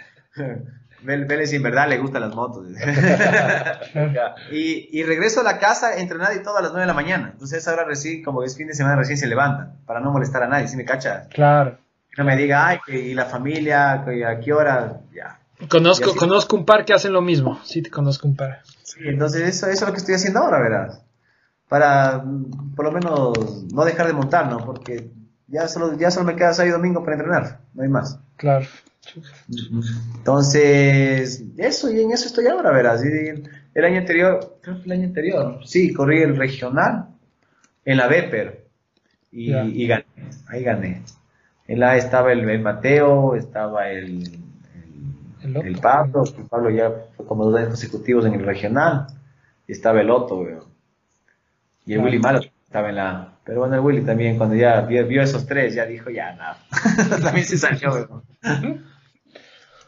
Vel- Vélez en verdad le gustan las motos. [laughs] y, y regreso a la casa entrenado y todo a las 9 de la mañana. Entonces ahora recién, como es fin de semana, recién se levantan para no molestar a nadie, si me cachas. Claro. No me diga, ay, que- y la familia, que a qué hora, ya. Conozco, conozco un par que hacen lo mismo. Sí, te conozco un par. Sí, entonces eso, eso es lo que estoy haciendo ahora, verás. Para mm, por lo menos no dejar de montar, ¿no? Porque ya solo, ya solo me queda sábado y domingo para entrenar, no hay más. Claro. Entonces, eso, y en eso estoy ahora, verás. Y el año anterior, creo que el año anterior, sí, corrí el regional en la Beper y, y gané, ahí gané. En la estaba el, el Mateo, estaba el, El el, el. Pablo, Pablo ya fue como dos años consecutivos en el regional, y estaba el Otto, weón. Y el Claro. Willy Malo estaba en la A. Pero bueno, el Willy también, cuando ya vio, vio esos tres, ya dijo, ya, nada. [laughs] también se salió.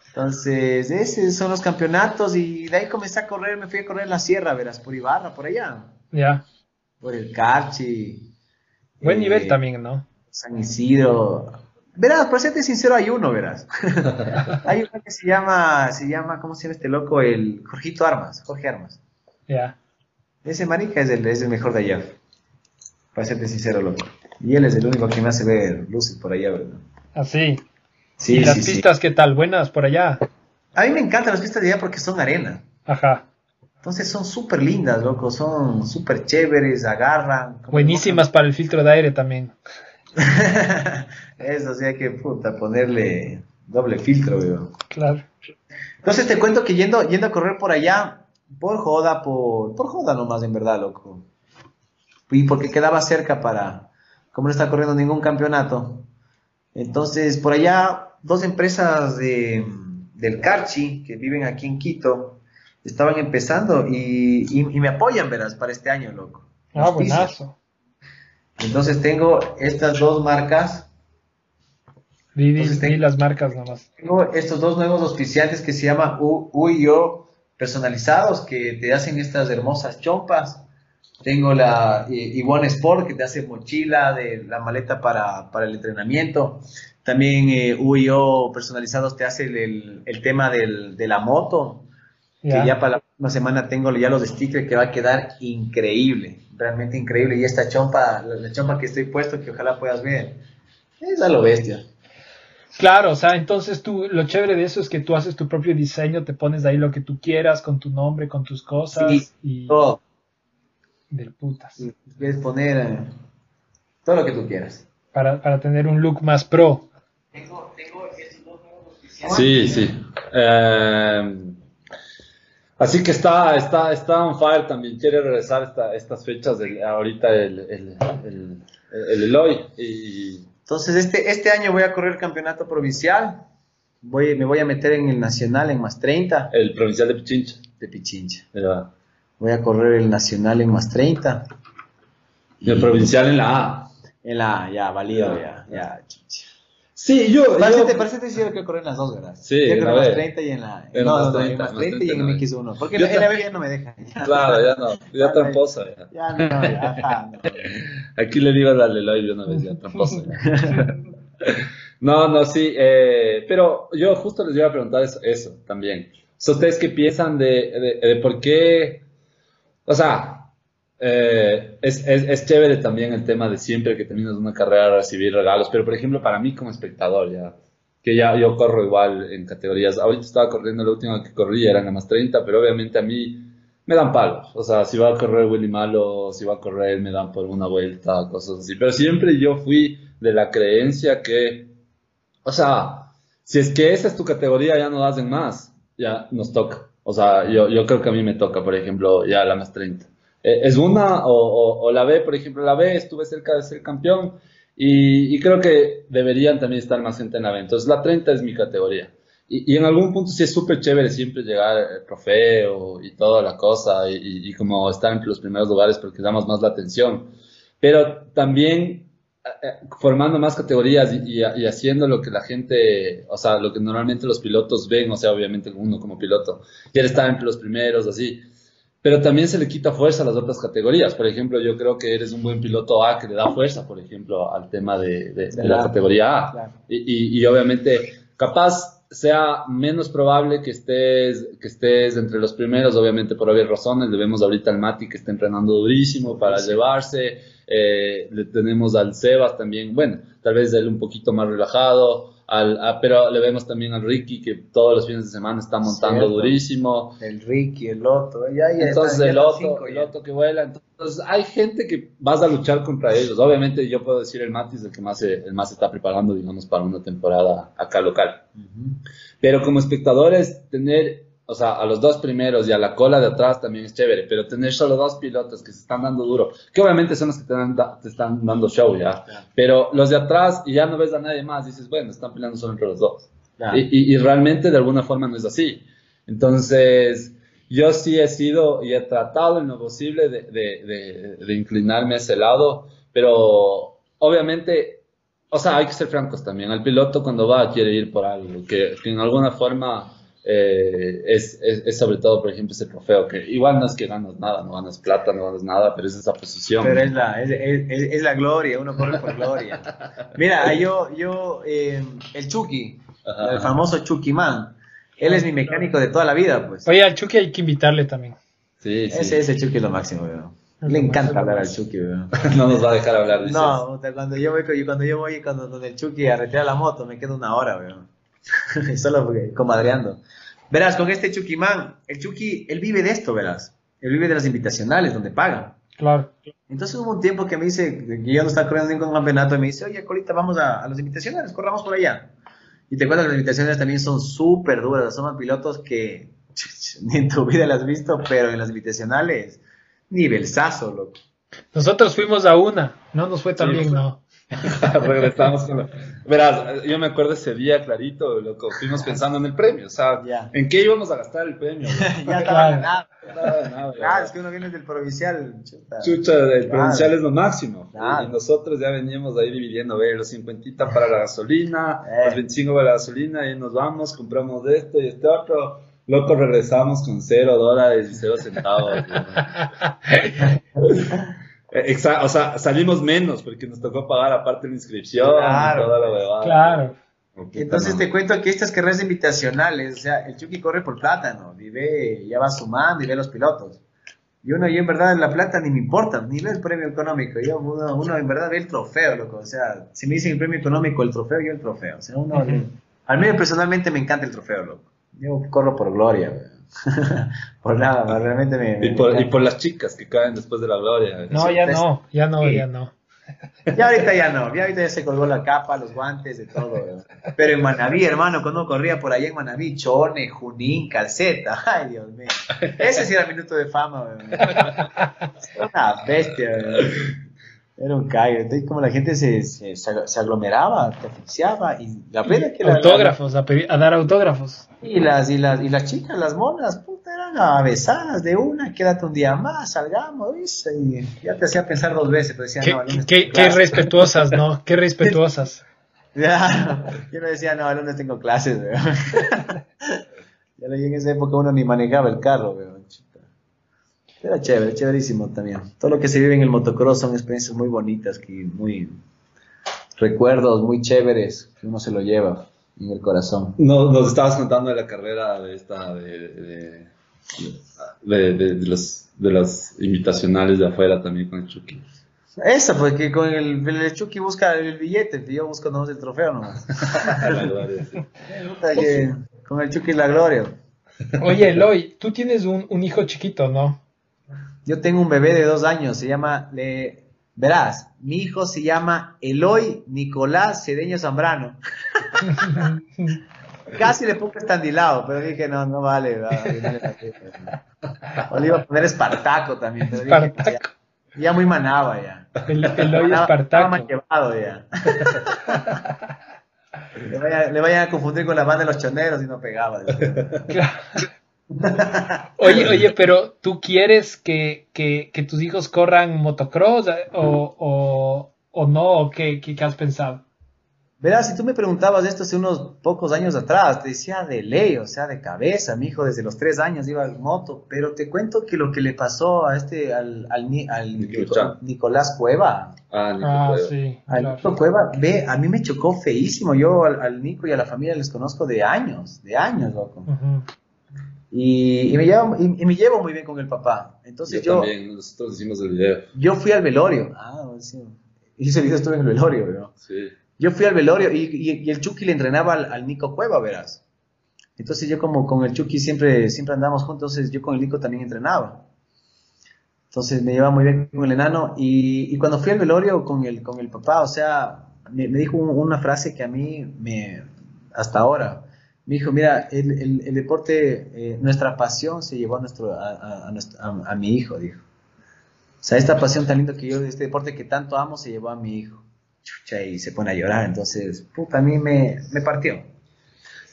Entonces, esos son los campeonatos y de ahí comencé a correr, me fui a correr en la sierra, verás, por Ibarra, por allá, Ya. por el Carchi. Buen eh, nivel también, ¿no? San Isidro. Verás, para serte sincero, hay uno, verás. [laughs] hay uno que se llama, se llama, ¿cómo se llama este loco? El Jorgito Armas, Jorge Armas. Ya. Ese marica es el, es el mejor de allá. Para serte sincero, loco. Y él es el único que me hace ver luces por allá, ¿verdad? Así. Sí, ¿Y las sí, pistas qué tal? ¿Buenas por allá? A mí me encantan las pistas de allá porque son arena. Ajá. Entonces son súper lindas, loco, son súper chéveres, agarran. como- Buenísimas para el filtro de aire también. [laughs] Eso sí hay que puta, ponerle doble filtro, weón. Claro. Entonces te cuento que yendo, yendo a correr por allá, por joda, por, por joda nomás, en verdad, loco. Y porque quedaba cerca para, como no está corriendo ningún campeonato. Entonces, por allá, dos empresas de, del Carchi, que viven aquí en Quito, estaban empezando y, y- y me apoyan, verás, para este año, loco. Ah, buenazo. Entonces tengo estas dos marcas Di, di- Entonces, di te- las marcas nomás. Tengo estos dos nuevos auspiciantes que se llaman U, U y Yo personalizados que te hacen estas hermosas chompas. Tengo la eh, Ivonne Sport que te hace mochila de la maleta para, para el entrenamiento. También eh, U y Yo personalizados te hace el, el- el tema del- de la moto. Que ya para la próxima semana tengo ya los stickers que va a quedar increíble, realmente increíble. Y esta chompa, la, la chompa que estoy puesto, que ojalá puedas ver, es a lo bestia. Claro, o sea, entonces tú, lo chévere de eso es que tú haces tu propio diseño, te pones ahí lo que tú quieras, con tu nombre, con tus cosas, Sí, y todo. Del putas. Si quieres poner eh, todo lo que tú quieras. Para, para tener un look más pro. Sí, sí. Eh, así que está, está, está on fire también. Quiere regresar esta, estas fechas de ahorita el, el, el, el Eloy. Y Entonces, este, este año voy a correr el campeonato provincial. Voy, me voy a meter en el nacional en más 30 el provincial de Pichincha. de Pichincha. Ya. Voy a correr el nacional en más 30. Y el provincial en la A. En la, ya, válido, ya, ya. Sí, yo. Parece, yo te, parece que quiero que correr en las dos, ¿verdad? Sí, Yo en la en B. 30 y en la. En no, las no, no, 30, en las en las 30 y en 30, MX1. Porque Yo en la ta- B ya no me dejan. Ya, Claro, ya no. [laughs] Ya tramposa. Ya. ya no, ya, ajá, no. Aquí le digo al Eloy de una vez, ya tramposa. ya. [laughs] No, no, sí. eh, pero yo justo les iba a preguntar eso, eso también. ¿Ustedes qué piensan de, de, de por qué? O sea, eh, es, es, es chévere también el tema de siempre que terminas una carrera recibir regalos, pero por ejemplo, para mí como espectador, ya, que ya yo corro igual en categorías. Ahorita estaba corriendo, la última que corrí era en la más 30, pero obviamente a mí me dan palos. O sea, si va a correr Willy Malo, si va a correr, me dan por una vuelta, cosas así. Pero siempre yo fui de la creencia que, o sea, si es que esa es tu categoría, ya no hacen más, ya nos toca. O sea, yo, yo creo que a mí me toca, por ejemplo, ya la más 30. Eh, es una o, o- o la B, por ejemplo, la B estuve cerca de ser campeón y, y creo que deberían también estar más gente en la B. Entonces la 30 es mi categoría. Y, y en algún punto sí es súper chévere siempre llegar al trofeo y toda la cosa y, y- como estar entre los primeros lugares porque damos más la atención. Pero también eh, eh, formando más categorías y, y- y haciendo lo que la gente, o sea, lo que normalmente los pilotos ven, o sea, obviamente uno como piloto, quiere estar entre los primeros, así. Pero también se le quita fuerza a las otras categorías. Por ejemplo, yo creo que eres un buen piloto A que le da fuerza, por ejemplo, al tema de, de- de la categoría A. Claro. Y, y- y obviamente, capaz sea menos probable que estés, que estés entre los primeros, obviamente por obvias razones. Le vemos ahorita al Mati que está entrenando durísimo para llevarse. Eh, le tenemos al Sebas también, bueno, tal vez él un poquito más relajado. Al, a- pero le vemos también al Ricky que todos los fines de semana está montando Cierto. durísimo. El Ricky, el. Ya, ya Entonces ya el cinco el ya. otro que vuela. Entonces hay gente que vas a luchar contra ellos. Obviamente yo puedo decir el Matis el que más se, el más se está preparando, digamos, para una temporada acá local. Pero como espectadores, tener, o sea, a los dos primeros y a la cola de atrás también es chévere, pero tener solo dos pilotos que se están dando duro, que obviamente son los que te, dan- te están dando show ya, pero los de atrás y ya no ves a nadie más, dices, bueno, están peleando solo entre los dos. Claro. Y, y- y realmente de alguna forma no es así. Entonces, yo sí he sido y he tratado en lo posible de, de- de- de inclinarme a ese lado, pero obviamente, o sea, hay que ser francos también. El piloto cuando va quiere ir por algo, que, que en alguna forma eh, es, es- es sobre todo, por ejemplo, ese trofeo, que igual no es que ganas nada, no ganas plata, no ganas nada, pero es esa posición. Pero es la, es, es- es- es la gloria, uno corre por gloria. Mira, [laughs] yo, yo eh, el Chucky, Ajá. el famoso Chucky Man, él es mi mecánico de toda la vida, pues. Oye, al Chucky hay que invitarle también. Sí, sí. Ese, ese Chucky es lo máximo, weón. Le encanta hablar al Chucky, weón. [laughs] no nos va a dejar hablar, dices. No, cuando yo voy, con- cuando yo voy cuando, donde el Chucky a retirar la moto, me quedo una hora, weón. [laughs] Solo porque, comadreando. Verás, con este Chucky Man, el Chucky, él vive de esto, verás. Él vive de las invitacionales, donde pagan. Claro. Entonces hubo un tiempo que me dice, que yo no estaba corriendo ningún campeonato, y me dice, oye, Colita, vamos a, a las invitacionales, corramos por allá. Y te cuento que las invitaciones también son súper duras, son pilotos que [laughs] ni en tu vida las has visto, pero en las invitacionales, nivelzazo, loco. Nosotros fuimos a una, no nos fue tan Sí, bien, fue- no. [laughs] Regresamos con la- Verás, yo me acuerdo ese día clarito, loco, fuimos pensando en el premio, o sea. ¿en qué íbamos a gastar el premio? [laughs] ya estaba. Nada, nada, Ah, es que uno viene del provincial. Chuta. Chucha, el Claro. provincial es lo máximo. Claro. Y nosotros ya veníamos ahí dividiendo, ve, los 50 para la gasolina, Eh. los 25 para la gasolina, y nos vamos, compramos de esto y este otro. Loco, regresamos con cero dólares y cero centavos. [laughs] Eh, exa- o sea, salimos menos porque nos tocó pagar aparte la inscripción Claro. y toda la huevada. Claro. Entonces te cuento que estas carreras invitacionales, o sea, el Chucky corre por plátano, y ve, ya va sumando y ve los pilotos. Y uno, yo en verdad la plata ni me importa, ni ve el premio económico, yo, uno, uno en verdad ve el trofeo, loco. O sea, si me dicen el premio económico, el trofeo, yo el trofeo. O sea, uno, al menos personalmente me encanta el trofeo, loco. Yo corro por gloria. [laughs] por nada, realmente me... Y me por, y encanta. por las chicas que caen después de la gloria. No, ya no, ya no, Sí. ya no. [laughs] Ya ahorita ya no, ya ahorita ya se colgó la capa, los guantes, de todo. weón. Pero en Manaví, hermano, cuando corría por allá en Manaví, Chone, Junín, Calceta, [laughs] ay Dios mío. Ese sí era minuto de fama, una bestia, weón. Era un callo. Entonces, como la gente se, se, se aglomeraba, te asfixiaba, y la pena es que la- Autógrafos, a, pedir- a dar autógrafos. y las, y las, y las chicas, las monas, puta, eran avesadas de una, quédate un día más, salgamos, dice, y ya te hacía pensar dos veces, pero decía, Qué, no, qué- qué respetuosas, ¿no? Qué [laughs] respetuosas. Ya, yo le decía, no, el lunes tengo clases, [laughs] ya en esa época uno ni manejaba el carro, weón. Era chévere, chéverísimo también. Todo lo que se vive en el motocross son experiencias muy bonitas, que muy recuerdos muy chéveres que uno se lo lleva en el corazón. No, nos estabas contando de la carrera de esta, de, de, de, de- de los, de las invitacionales de afuera también con el Chucky. Esa, porque con el, el Chucky busca el billete, yo busco nomás el trofeo nomás. [laughs] La gloria, sí. Puta que con el Chucky la gloria. Oye, Eloy, tú tienes un, un hijo chiquito, ¿no? Yo tengo un bebé de dos años, se llama, le, verás, mi hijo se llama Eloy Nicolás Cedeño Zambrano. [laughs] Casi le pongo estandilado, pero dije, no, no vale. va, no. O le iba a poner Espartaco también, pero dije, Espartaco. ya, ya muy manaba ya. El, Eloy Manaba- Estaba Espartaco. mal llevado ya. [laughs] le, vaya- le vayan a confundir con la banda de los choneros y no pegaba. Oye, oye, pero ¿tú quieres que, que, que tus hijos corran motocross o, o, o no? ¿O qué, qué, qué has pensado? Verás, si tú me preguntabas esto hace unos pocos años atrás, te decía de ley, o sea, de cabeza, mi hijo desde los tres años iba en moto, pero te cuento que lo que le pasó a este, al, al, al Nicolás. Nicolás Cueva, Ah, Nico Ah, Cueva. sí. claro. Nico Cueva, ve, a mí me chocó feísimo, yo al, al Nico y a la familia les conozco de años, de años, loco, Ujú. Y, y me llevo, y, y me llevo muy bien con el papá, entonces Yo yo, también, nosotros hicimos el video. yo fui al velorio, ah, sí, y ese video estuve en el velorio, ¿no? Sí. Yo fui al velorio y, el Chucky le entrenaba al, al Nico Cueva, verás. Entonces yo como con el Chucky siempre, siempre andamos juntos, entonces yo con el Nico también entrenaba. Entonces me llevaba muy bien con el enano y, y cuando fui al velorio con el, con el papá, o sea, me, me dijo un- una frase que a mí me, hasta ahora, me dijo, mira, el, el- deporte, eh, nuestra pasión se llevó a, nuestro, a, a- nuestro- a mi hijo, dijo. O sea, esta pasión tan linda que yo, este deporte que tanto amo, se llevó a mi hijo. Chucha, y se pone a llorar. Entonces, puta, a mí me, me partió.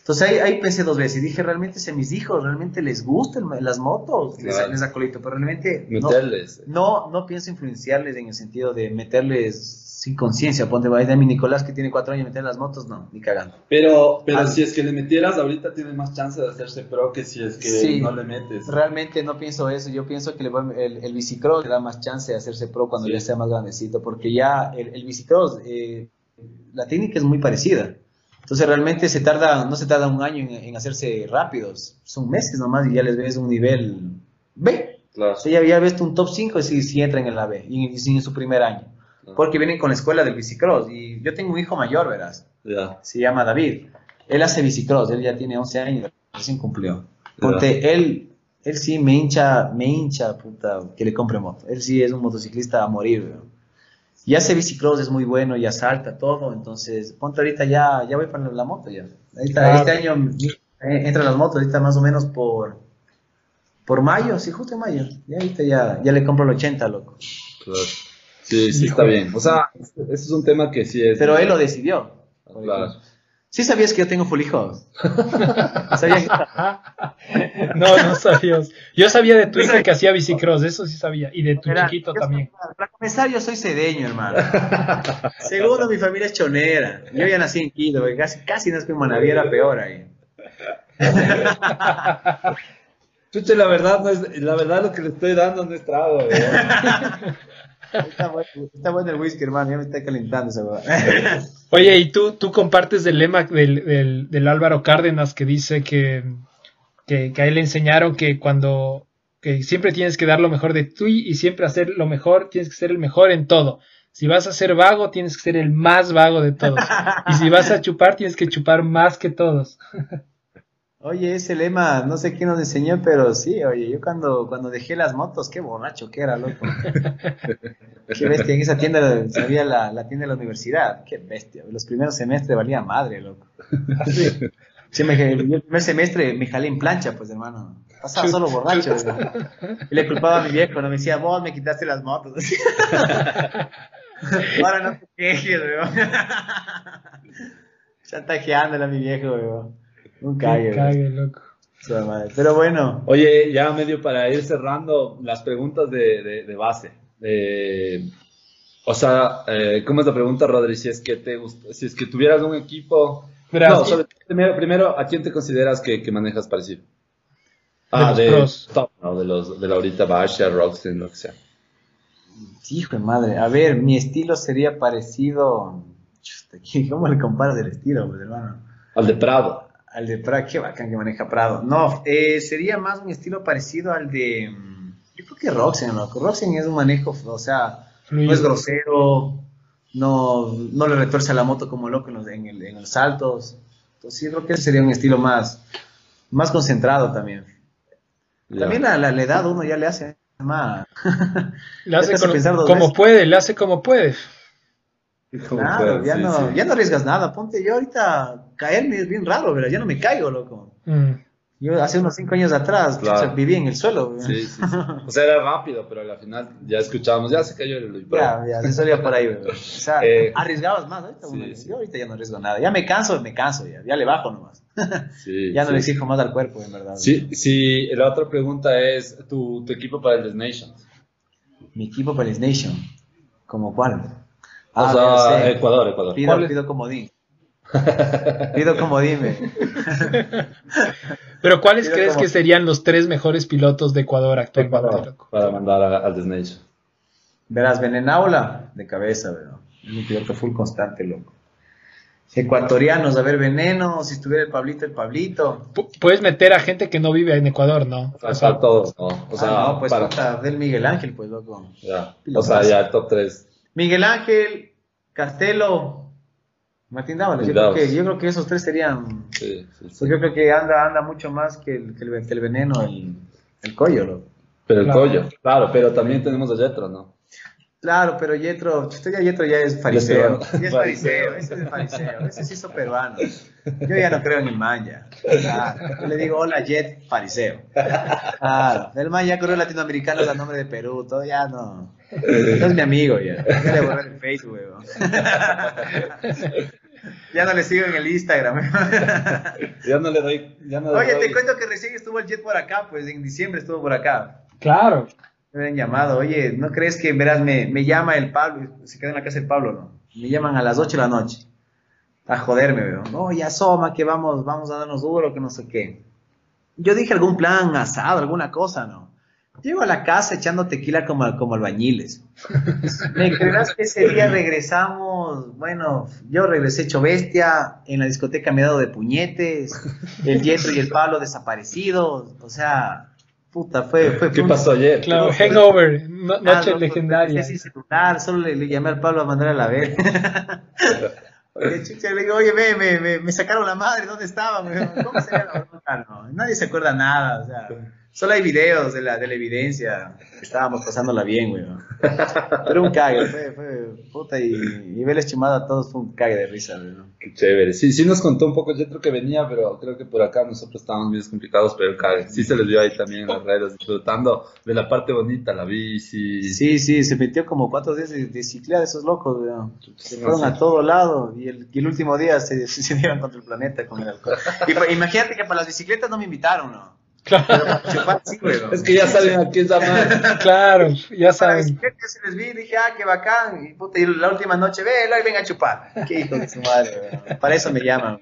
Entonces ahí, ahí pensé dos veces y dije, realmente si a mis hijos realmente les gustan las motos, les, Claro. les acolito, pero realmente Meterles. no, no pienso influenciarles en el sentido de meterles sin conciencia. Ponte, vaya de mi Nicolás que tiene cuatro años meter las motos, no, ni cagando. Pero, pero Ah. si es que le metieras ahorita tiene más chance de hacerse pro que si es que Sí. no le metes. Realmente no pienso eso, yo pienso que le va- el, el bicicross le da más chance de hacerse pro cuando Sí. ya sea más grandecito, porque ya el, el bicicross, eh, la técnica es muy parecida. Entonces realmente se tarda, no se tarda un año en, en hacerse rápidos, son meses nomás y ya les ves un nivel B. Claro. O sea, ya, ya ves un top 5 si, si entran en la B, y, y en su primer año. Porque vienen con la escuela del bicicross. Y yo tengo un hijo mayor, verás. Se llama David. Él hace bicicross, él ya tiene 11 años, recién cumplió. Ponte, él, él sí me hincha, me hincha, puta, que le compre moto. Él sí es un motociclista a morir. Y hace bicicross, es muy bueno, ya salta todo. Entonces, ponte ahorita ya, ya voy para la moto ya. Ahorita, Claro. Este año eh, entra las motos, ahorita más o menos por, por mayo, sí, justo en mayo. Ya ahorita ya, ya le compro el 80, loco. Claro. Sí, sí, está bien. O sea, ese es un tema que sí es. Pero él lo decidió. Claro. Sí sabías que yo tengo full hijos. [laughs] ¿Sabías que- No, no sabías. Yo sabía de tu hijo que hacía bicicross, eso sí sabía. Y de tu Mira, chiquito también. Para comenzar, yo soy cedeño, hermano. [laughs] Segundo, mi familia es chonera. Yo ya nací en Quito, casi, casi nací en Manaví, era peor ahí. [laughs] Chuche, la verdad, no es, la verdad lo que le estoy dando no es trago. Está bueno, el whisky, hermano, ya me está calentando esa hueá. [laughs] Oye, ¿y tú, tú compartes el lema del, del, Álvaro Cárdenas que dice que, que, que a él le enseñaron que cuando que siempre tienes que dar lo mejor de ti y siempre hacer lo mejor, tienes que ser el mejor en todo. Si vas a ser vago, tienes que ser el más vago de todos. Y si vas a chupar, tienes que chupar más que todos. [laughs] Oye, ese lema, no sé quién nos enseñó, pero sí, oye, yo cuando, cuando dejé las motos, qué borracho que era, loco. [laughs] Qué bestia, en esa tienda había la, la tienda de la universidad, qué bestia. Los primeros semestres valía madre, loco. Sí, me, yo el primer semestre me jalé en plancha, pues hermano. Pasaba solo borracho. ¿verdad? Y le culpaba a mi viejo, no me decía, vos me quitaste las motos. [laughs] Ahora no te quejes, weón. [laughs] Chantajeándole a mi viejo, weón. Un cague, loco. Pero bueno, Oye, ya medio para ir cerrando las preguntas de, de- de base. Eh, O sea, eh, ¿cómo es la pregunta, Rodri? Si es que te gust- si es que tuvieras un equipo. No, sobre- primero, primero, ¿a quién te consideras que, que manejas parecido? De Ah, los de, pros. top, no, de los de la ahorita Basha, Roxen, lo que sea. Hijo de madre. A ver, mi estilo sería parecido. Chuta, ¿qué- ¿Cómo le comparas el estilo, pues, hermano? Al de Prado. Al de Prado, qué bacán que maneja Prado. No, eh, sería más un estilo parecido al de. mm, Yo creo que Roxen, loco. Roxen es un manejo, o sea, Fluido. no es grosero, no, no le retuerce a la moto como loco en los, en el- en los saltos. Entonces, yo creo que ese sería un estilo más, más concentrado también. Ya. También la, la, la edad uno ya le hace más. Le hace [laughs] con- como veces. puede, le hace como puede. Claro, ya, sí, no, sí. ya no arriesgas nada. Ponte, yo ahorita caerme es bien raro, ¿verdad? Ya no me caigo, loco. Mm. Yo hace unos cinco años atrás Claro. chucha, vivía en el suelo. ¿verdad? Sí, sí, sí. O sea, era rápido, pero al final ya escuchábamos, ya se cayó el Ya, ya, se salía por ahí, ¿verdad? [laughs] O sea, Eh, arriesgabas más. Ahorita, sí, uno- sí. Yo ahorita ya no arriesgo nada. Ya me canso, me canso, ya, ya le bajo nomás. [laughs] Sí, Ya no sí. le exijo más al cuerpo, en verdad. Sí, sí, la otra pregunta es tu, tu equipo para el Desnations. Mi equipo para el Nation. ¿Como cuál? O Ah, sea, ya sé. Ecuador, Ecuador. Pido, pido comodín. pido comodín, me. [laughs] Pero ¿cuáles crees que serían los tres mejores pilotos de Ecuador actualmente? Para, mandar al Desnation. Verás, Venenaula, de cabeza, ¿verdad? Es mi piloto full constante, loco. Ecuatorianos, a ver, Veneno, si estuviera el Pablito, el Pablito. Pu- Puedes meter a gente que no vive en Ecuador, ¿no? O sea, para todos, ¿no? O sea, ah, no, pues para, del Miguel Ángel, pues, loco. ya. O sea, ya el top 3. Miguel Ángel, Castelo, Martín Dávalos. Yo, creo Dávalos. que, yo creo que esos tres serían. Sí, sí, sí. Pues yo creo que anda, anda mucho más que el, que el, que el veneno, el, el collo, loco. Pero el Claro. collo, claro, pero también tenemos a Jetro, ¿no? Claro, pero Yetro, ya Yetro ya es fariseo. Yetro- [laughs] Ya es fariseo, ese es fariseo, ese sí hizo peruano. Yo ya no creo en el man ya. Claro, yo le digo, hola Jet, fariseo. Claro, el man ya corrió latinoamericano a nombre de Perú, todo ya no. No es mi amigo ya. Ya le borré el [laughs] Facebook, weón. [laughs] Ya no le sigo en el Instagram. [laughs] Ya no le doy. Ya no le Oye, doy- te cuento que recién estuvo el Jet por acá, pues en diciembre estuvo por acá. Claro. Me habían llamado, oye, ¿no crees que, verás, me, me llama el Pablo, se queda en la casa del Pablo, ¿no? Me llaman a las 8 de la noche, a joderme, veo. No, ya asoma que vamos, vamos a darnos duro, que no sé qué. Yo dije algún plan asado, alguna cosa, ¿no? Llego a la casa echando tequila como, como albañiles. ¿Me creerás que ese día regresamos? Bueno, yo regresé hecho bestia, en la discoteca me he dado de puñetes, el Yetro y el Pablo desaparecidos, o sea, puta, fue... fue ¿Qué fue un- pasó ayer? Claro, No, hangover, no- Ah, noche no, legendaria. pues, sin celular, solo le, le llamé al Pablo a mandar a la ver. Oye, chucha, le digo, oye, ve, me, me, me sacaron la madre, ¿dónde estaban? Me dijo, ¿Cómo sería la bronca? No, nadie se acuerda nada, o sea, solo hay videos de la, de la evidencia. Estábamos pasándola bien, güey. ¿no? [laughs] Pero un cague, fue, fue, puta, y, y verles chimada a todos fue un cague de risa, güey. ¿no? Qué chévere. Sí, sí nos contó un poco Jetro que venía, pero creo que por acá nosotros estábamos bien complicados, pero el cague. Sí se les vio ahí también en las redes, disfrutando de la parte bonita, la bici. Sí, sí, se metió como cuatro días de, de ciclada esos locos, güey. Se fueron a todo lado y el, y el último día se, [laughs] se dieron contra el planeta con el alcohol. Y imagínate que para las bicicletas no me invitaron, ¿no? Pero chupar sí. Es que ya saben a quién llamar. [laughs] Claro, ya saben. bicicletas se les vi y dije, ah, qué bacán. Y puta, y la última noche, ve, Eloy, venga a chupar. Qué hijo de su madre, güey. Para eso me llaman.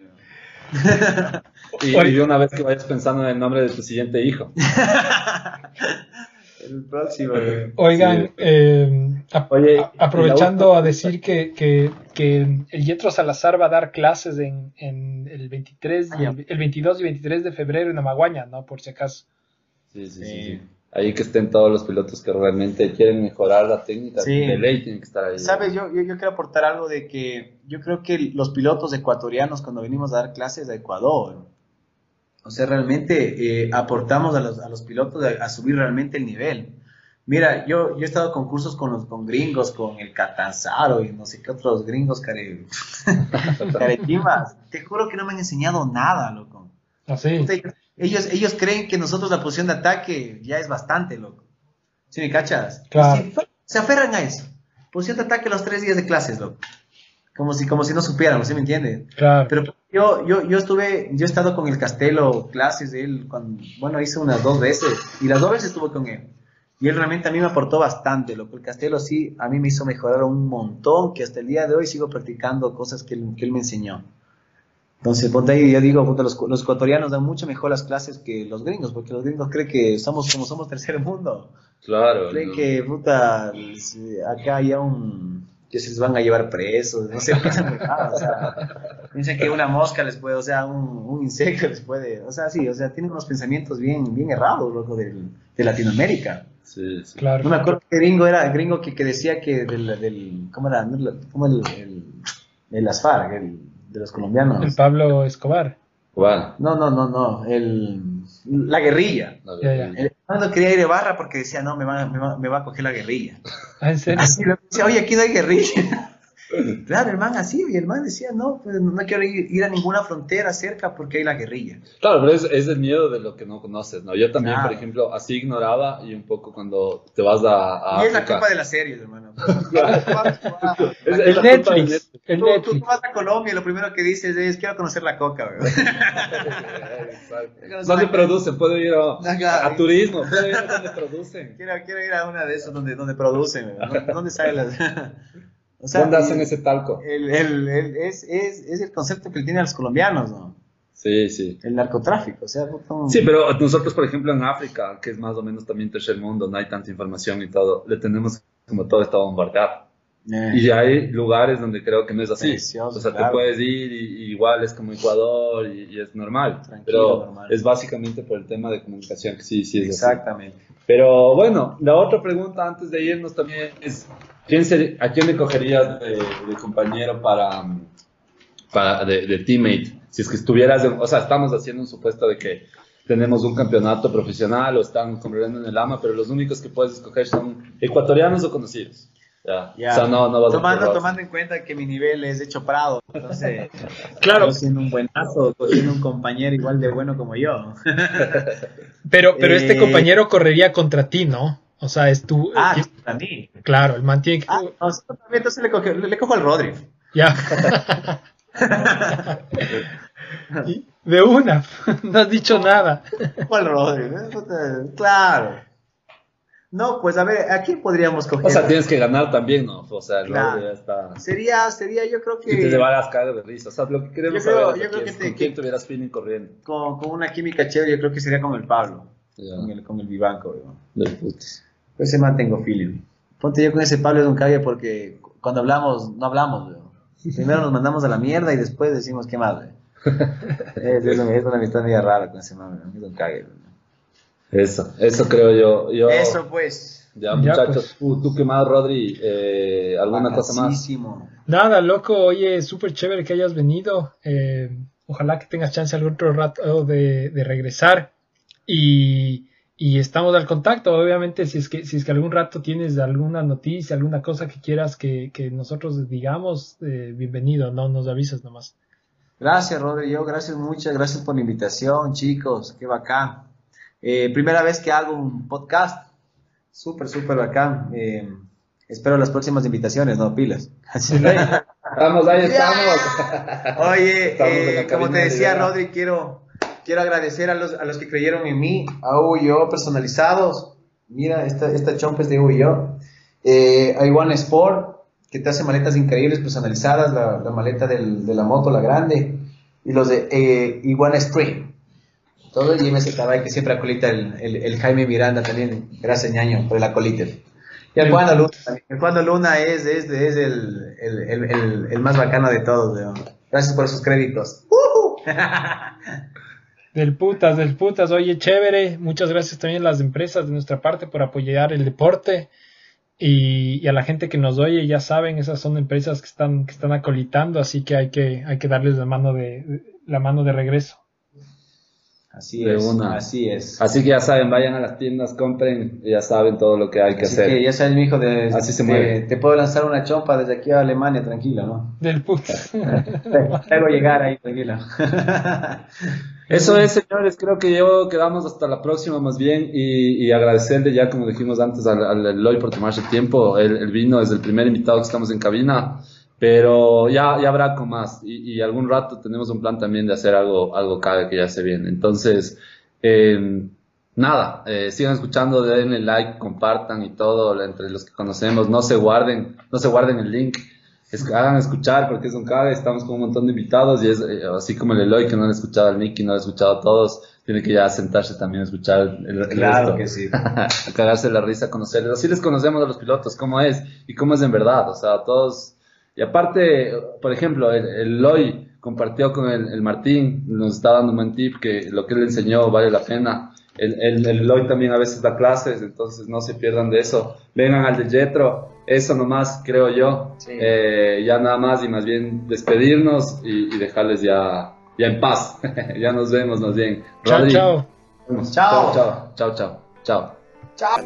Y, y de una vez que vayas pensando en el nombre de tu siguiente hijo. [laughs] El próximo, güey. Oigan, Sí. eh, a- Oye, a- aprovechando a decir que, que, que el Yetro Salazar va a dar clases en, en el 23 y el, el 22 y 23 de febrero en Amaguaña, ¿no? Por si acaso. Sí, sí, sí, Sí. sí. Ahí que estén todos los pilotos que realmente quieren mejorar la técnica. Sí. De ley tienen que estar ahí. Sabes, yo, yo, yo quiero aportar algo de que yo creo que los pilotos ecuatorianos cuando venimos a dar clases a Ecuador, o sea, realmente eh, aportamos a los, a los pilotos a, a subir realmente el nivel. Mira, yo, yo he estado con cursos con los con gringos, con el Catanzaro y no sé qué otros gringos care, [laughs] carequimas. Te juro que no me han enseñado nada, loco. Así. Puta, Ellos, ellos creen que nosotros la posición de ataque ya es bastante, loco. ¿Sí me cachas? Claro. Sí, se aferran a eso. Posición de ataque los tres días de clases, loco. Como si, como si no supiéramos, ¿sí me entienden? Claro. Pero yo, yo, yo estuve, yo he estado con el Castelo, clases de él, cuando, bueno, hice unas dos veces, y las dos veces estuve con él. Y él realmente a mí me aportó bastante, lo que el Castelo sí a mí me hizo mejorar un montón, que hasta el día de hoy sigo practicando cosas que él, que él me enseñó. Entonces, ponte ahí, yo digo, puta, los, los ecuatorianos dan mucho mejor las clases que los gringos, porque los gringos creen que somos como somos tercer mundo. Claro. Creen no. que, puta, acá hay un... que se les van a llevar presos, no sé, piensan o sea, piensan que una mosca les puede, o sea, un, un insecto les puede, o sea, sí, o sea, tienen unos pensamientos bien, bien errados, loco, del, de Latinoamérica. Sí, sí. Claro. No me acuerdo qué gringo era, gringo que, que decía que del, del ¿cómo era? ¿Cómo el, el, el Asfar, el, de los colombianos? El Pablo Escobar. Bueno, No, no, no, no, el, la guerrilla. la Ya, verdad. ya. El hermano no quería ir de barra porque decía, no, me va, me va, me va a coger la guerrilla. Ah, ¿en serio? Así, lo decía, oye, aquí no hay guerrilla. Claro, el man así, y el man decía, no, pues no quiero ir, ir a ninguna frontera cerca porque hay la guerrilla. Claro, pero es, es el miedo de lo que no conoces, ¿no? Yo también, Claro. por ejemplo, así ignoraba y un poco cuando te vas a, a y es la culpa de las series, hermano. [laughs] Es- Netflix. El Tú, tú Netflix. vas a Colombia y lo primero que dices es, quiero conocer la coca, weón. [laughs] Exacto. ¿Dónde producen? Puedo ir a, a turismo, puedo ir a donde producen. Quiero, quiero ir a una de esos donde, donde producen, weón. ¿Dónde- ¿Dónde salen las...? [laughs] O sea, ¿Dónde hacen ese talco? el, el, el- es, es, es el concepto que tienen los colombianos, ¿no? Sí, sí. El narcotráfico, o sea, un- Sí, pero nosotros, por ejemplo, en África, que es más o menos también tercer mundo, no hay tanta información y todo, le tenemos como todo está bombardeado. Eh. Y hay lugares donde creo que no es así. Precioso, o sea, claro. te puedes ir y, y igual es como Ecuador y, y es normal. Tranquilo, pero normal. es básicamente por el tema de comunicación que sí, sí es así. Pero bueno, la otra pregunta antes de irnos también es, ¿quién ¿a quién le cogerías de, compañero para, para de, teammate? Si es que estuvieras, en- o sea, estamos haciendo un supuesto de que tenemos un campeonato profesional o están corriendo en el AMA, pero los únicos que puedes escoger son ecuatorianos o conocidos. Ya. Ya. O sea, no, no vas a tomando, tomando en cuenta que mi nivel es hecho Prado, entonces, [laughs] Claro. siendo un buenazo, siendo un compañero igual de bueno como yo. [laughs] Pero, pero este Eh, compañero correría contra ti, ¿no? O sea, es tu... Ah, es- a mí. claro, el man tiene que... Ah, no, sí, entonces le, coge- le, le cojo al Rodri. Ya. [laughs] De una, no has dicho nada. Cojo al Rodri. ¿eh? Claro. No, pues a ver, ¿a quién podríamos coger? O sea, tienes que ganar también, ¿no? O sea, Claro. Rodri ya está... Sería, sería, yo creo Y te que llevarás caer de risa. O sea, lo que queremos Yo creo- saber es yo a creo quién- que te- con quién tuvieras feeling corriendo. con, con una química chévere, yo creo que sería con el Pablo, con el, con el Vivanco. weón. del putas. Con ese man tengo feeling. Ponte yo con ese Pablo de un cague porque cuando hablamos, no hablamos, weón. Primero nos mandamos a la mierda y después decimos qué más, [laughs] weón. Es, es, una- es una amistad media rara con ese weón. Es un cague, weón. Eso, eso creo yo. yo Eso pues. Ya, Ya, muchachos, pues. tú, tú qué más, Rodri, eh, ¿alguna cosa más? Nada, loco, oye, súper chévere que hayas venido. Eh, ojalá que tengas chance algún otro rato de, de regresar. Y, y estamos al contacto. Obviamente, si es que, si es que algún rato tienes alguna noticia, alguna cosa que quieras que, que nosotros digamos, eh, bienvenido, no nos avisas nomás. Gracias, Rodri. Yo, gracias, muchas gracias por la invitación, chicos. Qué bacán. Eh, primera vez que hago un podcast. Súper, súper bacán. Eh, espero las próximas invitaciones, no pilas. Estamos, ahí estamos. [laughs] Oye, Estamos eh, como te de decía, Rivera. Rodri, quiero, quiero agradecer a los, a los que creyeron en mí, a yo personalizados. Mira, esta, esta chompa es de yo. Eh, a Iguana Sport, que te hace maletas increíbles personalizadas, la, la maleta del- de la moto, la grande. Y los de eh, Iguana Stream. Todo el GMS Cabay que siempre acolita el, el, Jaime Miranda también. Gracias, ñaño, por el acolite. Y el Juan Luna también. El Juan Luna es, es, es el, el, el, más bacano de todos. Gracias por esos créditos. [laughs] Del putas, del putas. Oye, chévere. Muchas gracias también a las empresas de nuestra parte por apoyar el deporte. Y, y a la gente que nos oye, ya saben, esas son empresas que están, que están acolitando, así que hay que, hay que darles la mano de, la mano de regreso. Así De es, una. así es. Así que ya saben, vayan a las tiendas, compren, y ya saben todo lo que hay que Así hacer. que ya sabes, mi hijo, de, Así se te, mueve. te puedo lanzar una chompa desde aquí a Alemania, tranquilo, ¿no? Del putas. [laughs] Luego llegar ahí, tranquilo. [laughs] Eso es, señores, creo que yo quedamos hasta la próxima más bien y, y agradecerle ya, como dijimos antes, al, al Eloy por tomarse el tiempo. El, el vino es el primer invitado que estamos en cabina, pero ya, ya habrá con más y, y algún rato tenemos un plan también de hacer algo, algo cada que ya se viene. Entonces, eh, nada, eh, sigan escuchando, denle like, compartan y todo entre los que conocemos, no se guarden, no se guarden el link, hagan escuchar porque es un cague, estamos con un montón de invitados y es eh, así como el Eloy que no han escuchado al Nicky, no han escuchado a todos, tiene que ya sentarse también a escuchar el, Claro que sí. [laughs] a cagarse la risa, conocerles, así les conocemos a los pilotos, cómo es y cómo es en verdad, o sea, todos, y aparte, por ejemplo, el, el Eloy compartió con el, el Martín, nos está dando un buen tip que lo que él le enseñó vale la pena el, el, el Eloy también a veces da clases, entonces no se pierdan de eso. Vengan al de Jetro, eso nomás creo yo. Eh, ya nada más y más bien despedirnos y, dejarles ya, ya en paz. [laughs] ya nos vemos más bien. Chao, chao. Chao, chao, chao, chao, chao. Chao. Chao.